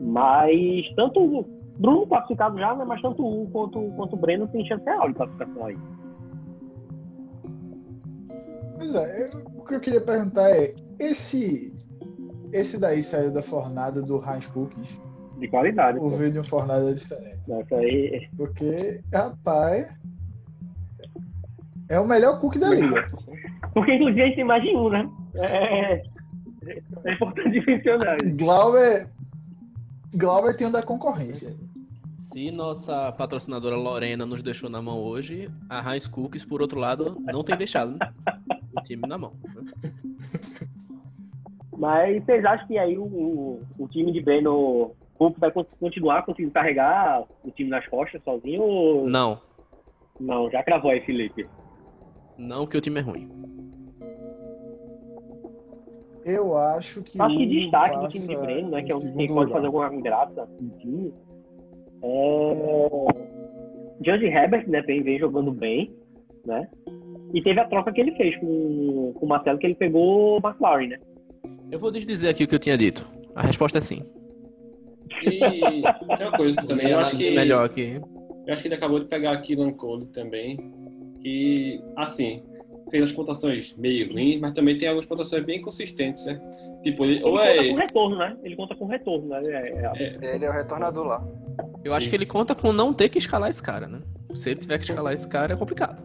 Speaker 3: Mas tanto o Bruno classificado já, né? Mas tanto um quanto, quanto o Breno tem chance real de classificação aí.
Speaker 1: Pois é, eu, o que eu queria perguntar é, esse esse daí saiu da fornada do Heinz Cookies?
Speaker 3: De qualidade.
Speaker 1: Ou veio de uma fornada diferente?
Speaker 3: Essa aí...
Speaker 1: Porque, rapaz, é o melhor cookie da liga.
Speaker 3: Porque inclusive a gente tem mais de um, né? É, é importante mencionar.
Speaker 1: Glauber, Glauber tem um da concorrência.
Speaker 2: Se nossa patrocinadora Lorena nos deixou na mão hoje, a Heinz Cookies, por outro lado, não tem deixado né? O time na mão. Né?
Speaker 3: Mas vocês acham que aí o, o time de Breno vai continuar conseguindo carregar o time nas costas sozinho? Ou...
Speaker 2: Não.
Speaker 3: Não, já cravou aí, Felipe.
Speaker 2: Não que o time é ruim.
Speaker 1: Eu acho que.
Speaker 3: Acho que destaque do time de Breno, né? Que é um quem pode fazer alguma graça no time. É... Judge Herbert, né? Vem, vem jogando bem, né? E teve a troca que ele fez com, com o Marcelo, que ele pegou o McLaren, né?
Speaker 2: Eu vou dizer aqui o que eu tinha dito. A resposta é sim.
Speaker 4: E tem uma coisa também, eu acho que.
Speaker 2: Melhor aqui.
Speaker 4: Eu acho que ele acabou de pegar aqui no Code também que, assim, fez as pontuações meio ruins, mas também tem algumas pontuações bem consistentes, né?
Speaker 3: Tipo, ele, ele ou conta é... com retorno, né? Ele conta com retorno, né? É,
Speaker 5: é... é ele é o retornador lá.
Speaker 2: Eu acho Isso. que ele conta com não ter que escalar esse cara, né? Se ele tiver que escalar esse cara, é complicado.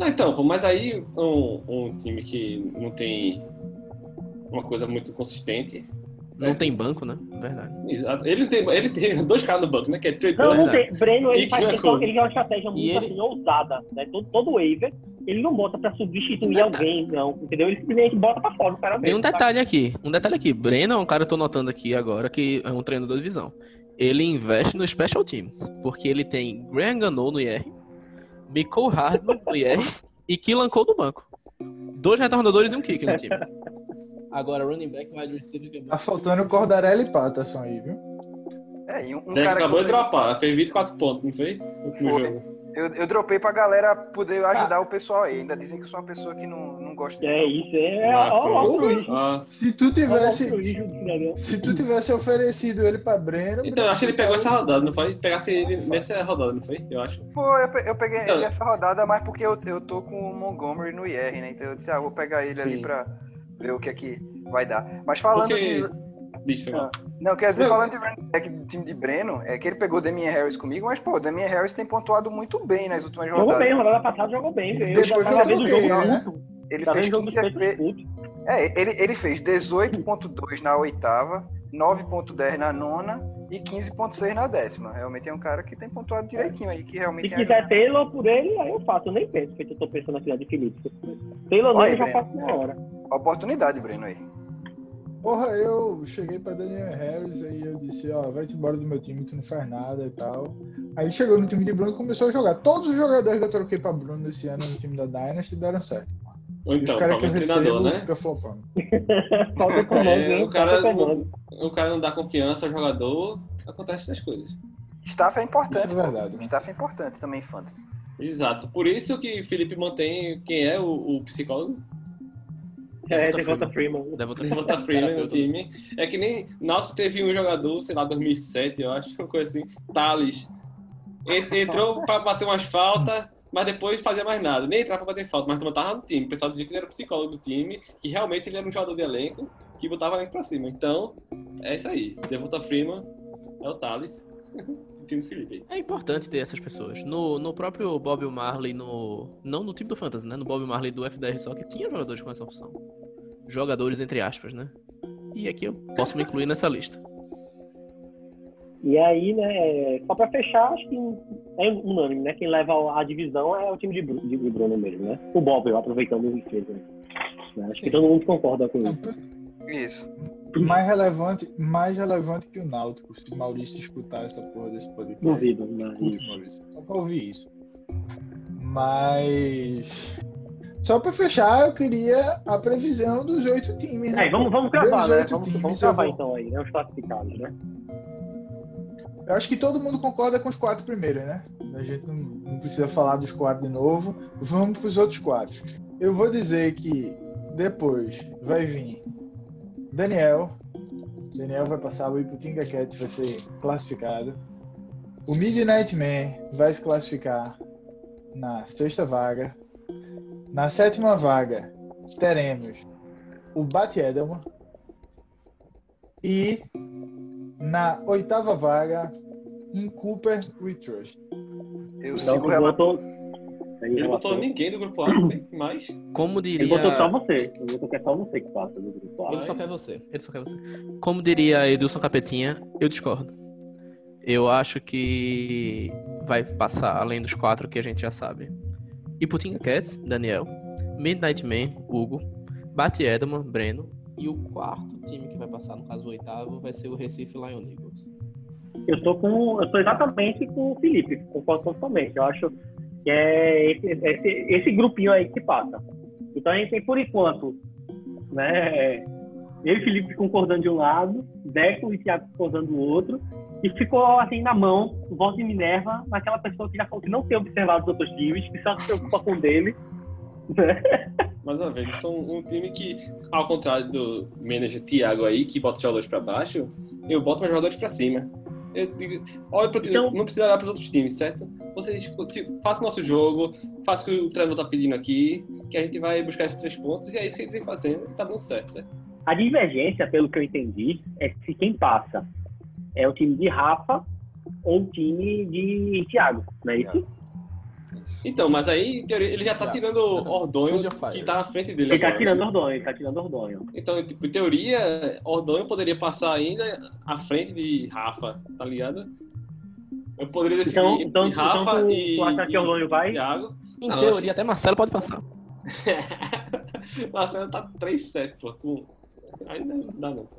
Speaker 4: Não, então, mas aí um, um time que não tem uma coisa muito consistente,
Speaker 2: não tem banco, né? Verdade.
Speaker 4: Exato. Ele tem, ele tem dois caras no banco, né? Que é Trey
Speaker 3: Não, não tem. Breno, ele faz questão, ele é uma estratégia muito ele... assim, ousada, né? Todo, todo waiver, ele não bota pra substituir um alguém, não. Entendeu? Ele simplesmente bota pra fora o cara
Speaker 2: Tem um detalhe tá? aqui. Um detalhe aqui. Breno é um cara que eu tô notando aqui agora, que é um treinador de divisão. Ele investe no Special Teams. Porque ele tem Graham Gano no IR, Michael Hardman no IR e Killan Cole no banco. Dois retornadores e um kick no time. Agora, running back, wide receiver...
Speaker 1: Tá faltando Cordarelli e Patterson aí, viu?
Speaker 5: É, e um, um
Speaker 4: cara acabou de dropar, fez 24 pontos, não fez? No
Speaker 5: jogo. Eu, eu dropei pra galera poder ajudar ah. o pessoal aí. Ainda dizem que eu sou uma pessoa que não, não gosta de.
Speaker 3: É, isso é. Ah, ó,
Speaker 1: ah. Se tu tivesse. Se tu tivesse oferecido ele pra Breno.
Speaker 4: Então, eu acho que ele pegou essa rodada, não foi? Pegasse ele nessa rodada, não foi? Eu acho.
Speaker 5: Foi, eu, eu peguei então, ele nessa rodada, mas porque eu, eu tô com o Montgomery no IR, né? Então eu disse, ah, vou pegar ele Sim. ali pra ver o que é que vai dar. Mas falando Porque... de.
Speaker 4: Deixa eu
Speaker 5: Não, quer dizer, não. falando de running back do time de Breno, é que ele pegou o Damian Harris comigo, mas, pô, o Damian Harris tem pontuado muito bem nas últimas
Speaker 3: jogou
Speaker 5: rodadas.
Speaker 3: Jogou bem, rodada passada jogou bem.
Speaker 5: Depois eu já vendo o jogo né? Ele tá fez 15 fe... É, ele, ele fez 18.2 na oitava, 9.10 na nona e 15.6 na décima. Realmente é um cara que tem pontuado direitinho aí, que realmente...
Speaker 3: Se quiser Taylor por ele, aí eu faço. Eu nem penso, porque eu tô pensando na cidade de Felipe. Taylor nele já faço na hora.
Speaker 5: Oportunidade, Breno, aí.
Speaker 1: Porra, eu cheguei pra Daniel Harris aí eu disse, ó, vai-te embora do meu time, tu não faz nada e tal. Aí chegou no time de Bruno e começou a jogar. Todos os jogadores que eu troquei pra Bruno esse ano no time da Dynasty deram certo.
Speaker 4: Ou então, o cara que eu treinador, né?
Speaker 1: Fica flopando.
Speaker 3: Falta comando, é,
Speaker 4: o, cara, o, o, cara não dá confiança ao jogador, acontece essas coisas.
Speaker 5: Staff é importante.
Speaker 1: Isso é verdade.
Speaker 5: Né? Staff é importante também, fantasy.
Speaker 4: Exato. Por isso que Felipe mantém quem é o, o psicólogo
Speaker 3: é, Devonta Freeman.
Speaker 4: Devonta Freeman no time. É que nem Náutico teve um jogador, sei lá, 2007, eu acho, uma coisa assim, Thales, entrou para bater umas faltas, mas depois fazia mais nada. Nem entrava para bater falta, mas não tava no time. O pessoal dizia que ele era o psicólogo do time, que realmente ele era um jogador de elenco que botava elenco para cima. Então, é isso aí. Devonta Freeman é o Thales. time do Felipe.
Speaker 2: É importante ter essas pessoas. No, no próprio Bob Marley, no, não no time do Fantasy, né? No Bob Marley do FDR só que tinha jogadores com essa opção. Jogadores entre aspas, né? E aqui eu posso me incluir nessa lista.
Speaker 3: E aí, né, só pra fechar, acho que é unânime, né? Quem leva a divisão é o time de, Bruno, de Bruno mesmo, né? O Bob, aproveitando o defesa. Né? Acho Sim. que todo mundo concorda com isso.
Speaker 5: Isso.
Speaker 1: Mais relevante, mais relevante que o Náutico, se o Maurício escutar essa porra desse podcast.
Speaker 3: Duvido, mas...
Speaker 1: Maurício, só pra ouvir isso. Mas... Só para fechar, eu queria a previsão dos oito times.
Speaker 3: Né? É, vamos, vamos gravar, né? Vamos, times, vamos gravar vou... então aí, né? Os classificados, né?
Speaker 1: Eu acho que todo mundo concorda com os quatro primeiros, né? A gente não, não precisa falar dos quatro de novo. Vamos para os outros quatro. Eu vou dizer que depois vai vir Daniel. Daniel vai passar, o Iputinga Cat vai ser classificado. O Midnight Man vai se classificar na sexta vaga. Na sétima vaga, teremos o Bat Edelman. E na oitava vaga, em Cooper We Trust.
Speaker 5: Eu então, sigo botou...
Speaker 4: Ele não botou ninguém do grupo A, mais.
Speaker 2: Como diria.
Speaker 3: Ele botou só você. Ele botou que é só você que passa do grupo A.
Speaker 2: Ele só quer você. Ele só quer você. Como diria Edilson Capetinha, eu discordo. Eu acho que vai passar além dos quatro que a gente já sabe. Iputinga Cats, Daniel. Midnight Man, Hugo. Bate Edelman, Breno. E o quarto time que vai passar, no caso o oitavo, vai ser o Recife Lion Eagles.
Speaker 3: Eu estou com. Eu tô exatamente com o Felipe, concordo totalmente. Eu acho que é esse, esse, esse, grupinho aí que passa. Então a gente tem por enquanto, né? Eu e Felipe concordando de um lado, Deco e Thiago concordando do outro, e ficou assim na mão, o voto de Minerva, naquela pessoa que já falou que não tem observado os outros times, que só se preocupa com dele.
Speaker 4: Mais uma vez, são um time que, ao contrário do manager Thiago aí, que bota jogadores para baixo, eu boto meus jogadores para cima. Eu digo, olha time, então, não precisa olhar para os outros times, certo? Vocês façam o nosso jogo, faça o que o treinador tá pedindo aqui, que a gente vai buscar esses três pontos, e é isso que a gente vem fazendo, e tá dando certo, certo?
Speaker 3: A divergência, pelo que eu entendi, é se quem passa é o time de Rafa ou o time de Thiago, não é isso?
Speaker 4: Então, mas aí ele já tá já, tirando Ordonho, que tá na frente dele.
Speaker 3: Ele tá agora. tá tirando Ordonho, ele tá tirando Ordonho.
Speaker 4: Então, tipo, em teoria, Ordonho poderia passar ainda à frente de Rafa, tá ligado? Eu poderia decidir
Speaker 3: então, então, Rafa então tu, e. Tu acha que Ordonho vai?
Speaker 4: Thiago.
Speaker 2: Em Não, teoria, acho... até Marcelo pode passar.
Speaker 4: Marcelo tá 3-7, pô. Com... Aí não dá, não, pô.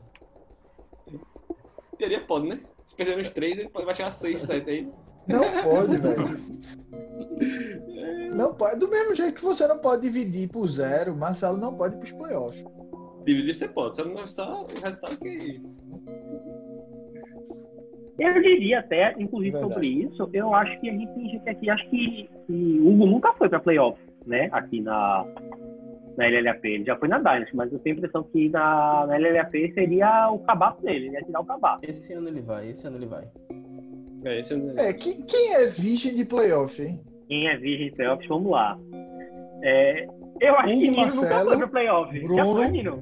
Speaker 4: Em teoria pode, né? Se perder os 3, ele vai chegar a 6, 7 aí.
Speaker 1: Não pode, velho. Não pode. Do mesmo jeito que você não pode dividir por zero, Marcelo não pode ir pros playoffs.
Speaker 4: Dividir você pode, só não só o resultado que.
Speaker 3: Eu diria até, inclusive Verdade. sobre isso, eu acho que a gente tem gente aqui, acho que, que o Hugo nunca foi para playoff, né? Aqui na, na LLAP. Ele já foi na Dynasty, mas eu tenho a impressão que na, na LLAP seria o cabaço dele, ele ia tirar o cabaço.
Speaker 2: Esse ano ele vai, esse ano ele vai.
Speaker 1: É, esse ano... é quem, quem é virgem de playoff, hein?
Speaker 3: Quem é virgem de playoff, vamos lá. É, eu acho que Nino nunca foi pro playoff. Bruno, Já foi, Nino.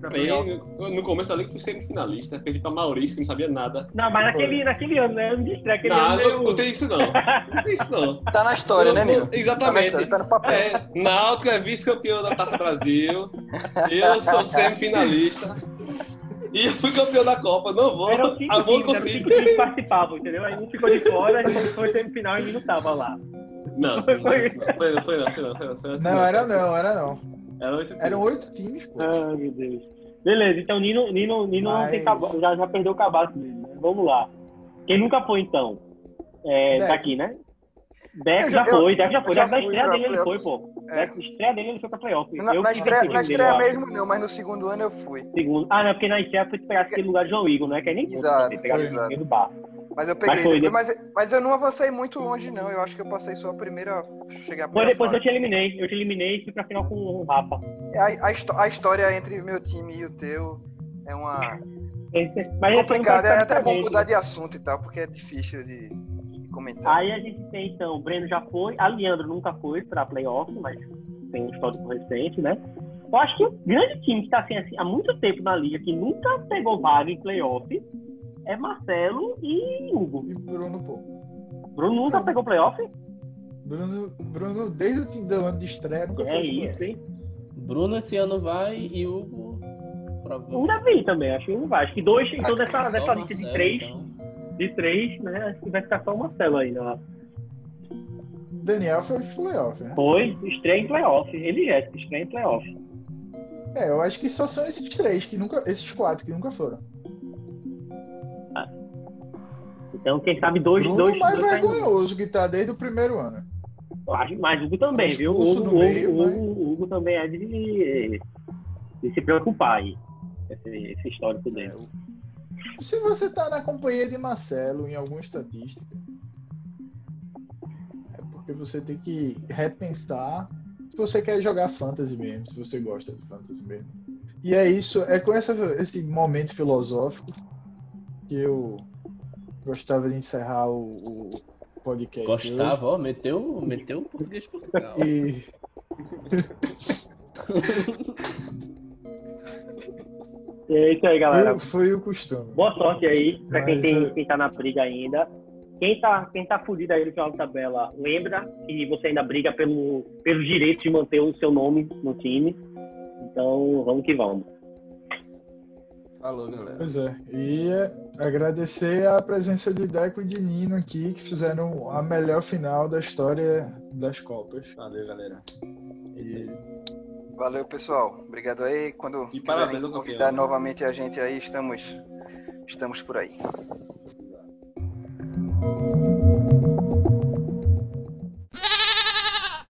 Speaker 4: No começo ali que fui semifinalista, perdi pra Maurício, que não sabia nada.
Speaker 3: Não, mas naquele, naquele ano, né? Não disse, naquele
Speaker 4: não,
Speaker 3: ano.
Speaker 4: Não, não tem isso não. Não tem isso não.
Speaker 5: Tá na história, né, Nino?
Speaker 4: Exatamente. Tá,
Speaker 5: tá no papel. É,
Speaker 4: Náutico é vice-campeão da Taça Brasil. Eu sou semifinalista. E eu fui campeão da Copa, não vou.
Speaker 3: Eram cinco a times, eram cinco times que participavam, entendeu? Aí um ficou de fora, a gente foi semifinal e não tava lá.
Speaker 4: Não, foi, foi, não, foi, não, foi não, foi não, foi não, foi
Speaker 1: assim, não, era não, era não.
Speaker 4: Era oito
Speaker 1: Eram oito times, pô.
Speaker 3: Ai, meu Deus. Beleza, então Nino, Nino, Nino Mas... tem já, já perdeu o cabaço mesmo. Né? Vamos lá. Quem nunca foi, então? É, tá aqui, né? Deck já, foi, Deck já foi. Já da estreia dele ele foi, pô. É. Da estreia dele ele foi pra playoff.
Speaker 5: Na, na estreia, na estreia mesmo não, mas no segundo ano eu fui.
Speaker 3: Segundo. Ah, não, porque na estreia foi pegar aquele lugar de João Igor, né? Que é nem
Speaker 5: exato, conta, pegar exato.
Speaker 3: do bar.
Speaker 5: Mas eu peguei, mas, foi, depois, mas, mas, eu não avancei muito longe, não. Eu acho que eu passei só a primeira. Cheguei a
Speaker 3: Foi depois eu te eliminei. Eu te eliminei e fui pra final com o Rafa.
Speaker 5: É, a, a, a história entre o meu time e o teu é uma.
Speaker 3: Esse, mas
Speaker 5: complicado, é até bom mudar de assunto e tal, porque é difícil de comentando.
Speaker 3: Aí a gente tem, então, o Breno já foi, a Leandro nunca foi para playoff, mas tem um histórico recente, né? Eu acho que o grande time que está assim, assim, há muito tempo na liga, que nunca pegou vaga em playoff, é Marcelo e Hugo.
Speaker 1: E Bruno, pô.
Speaker 3: Bruno nunca pegou playoff?
Speaker 1: Bruno, Bruno desde o ano de estreia, nunca
Speaker 3: é isso, hein?
Speaker 2: Bruno esse ano vai e Hugo.
Speaker 3: Um Davi também, acho que não vai. Acho que dois, então dessa, dessa lista de três, então. De três, né? Acho que vai ficar só o Marcelo ainda lá.
Speaker 1: Daniel foi de playoff, né?
Speaker 3: Foi, estreia em playoff. Ele é, estreia em playoff.
Speaker 1: É, eu acho que só são esses três, que nunca, esses quatro que nunca foram.
Speaker 3: Ah. Então, quem sabe dois,
Speaker 1: Bruno
Speaker 3: dois.
Speaker 1: mais dois vergonhoso que tá desde o primeiro ano.
Speaker 3: Mas o Hugo também, viu? O Hugo, meio, Hugo, mas... Hugo, também é de, de se preocupar aí. Esse, esse histórico dele.
Speaker 1: É, se você tá na companhia de Marcelo em alguma estatística, é porque você tem que repensar se você quer jogar fantasy mesmo, se você gosta de fantasy mesmo. E é isso, é com essa, esse momento filosófico que eu gostava de encerrar o, o podcast.
Speaker 2: Gostava, ó, meteu, meteu o português de Portugal. E...
Speaker 3: E é isso aí, galera.
Speaker 1: Foi, o costume.
Speaker 3: Boa sorte aí pra quem, tem, é- quem tá na briga ainda. Quem tá, quem tá fudido aí no final da tabela, lembra que você ainda briga pelo, pelo direito de manter o seu nome no time. Então, vamos que vamos.
Speaker 2: Falou, galera.
Speaker 1: Pois é. E agradecer a presença de Deco e de Nino aqui, que fizeram a melhor final da história das Copas.
Speaker 2: Valeu, galera.
Speaker 5: E... Valeu, pessoal. Obrigado aí. Quando e quiserem parabéns, convidar campeão. novamente a gente aí, estamos, estamos por aí.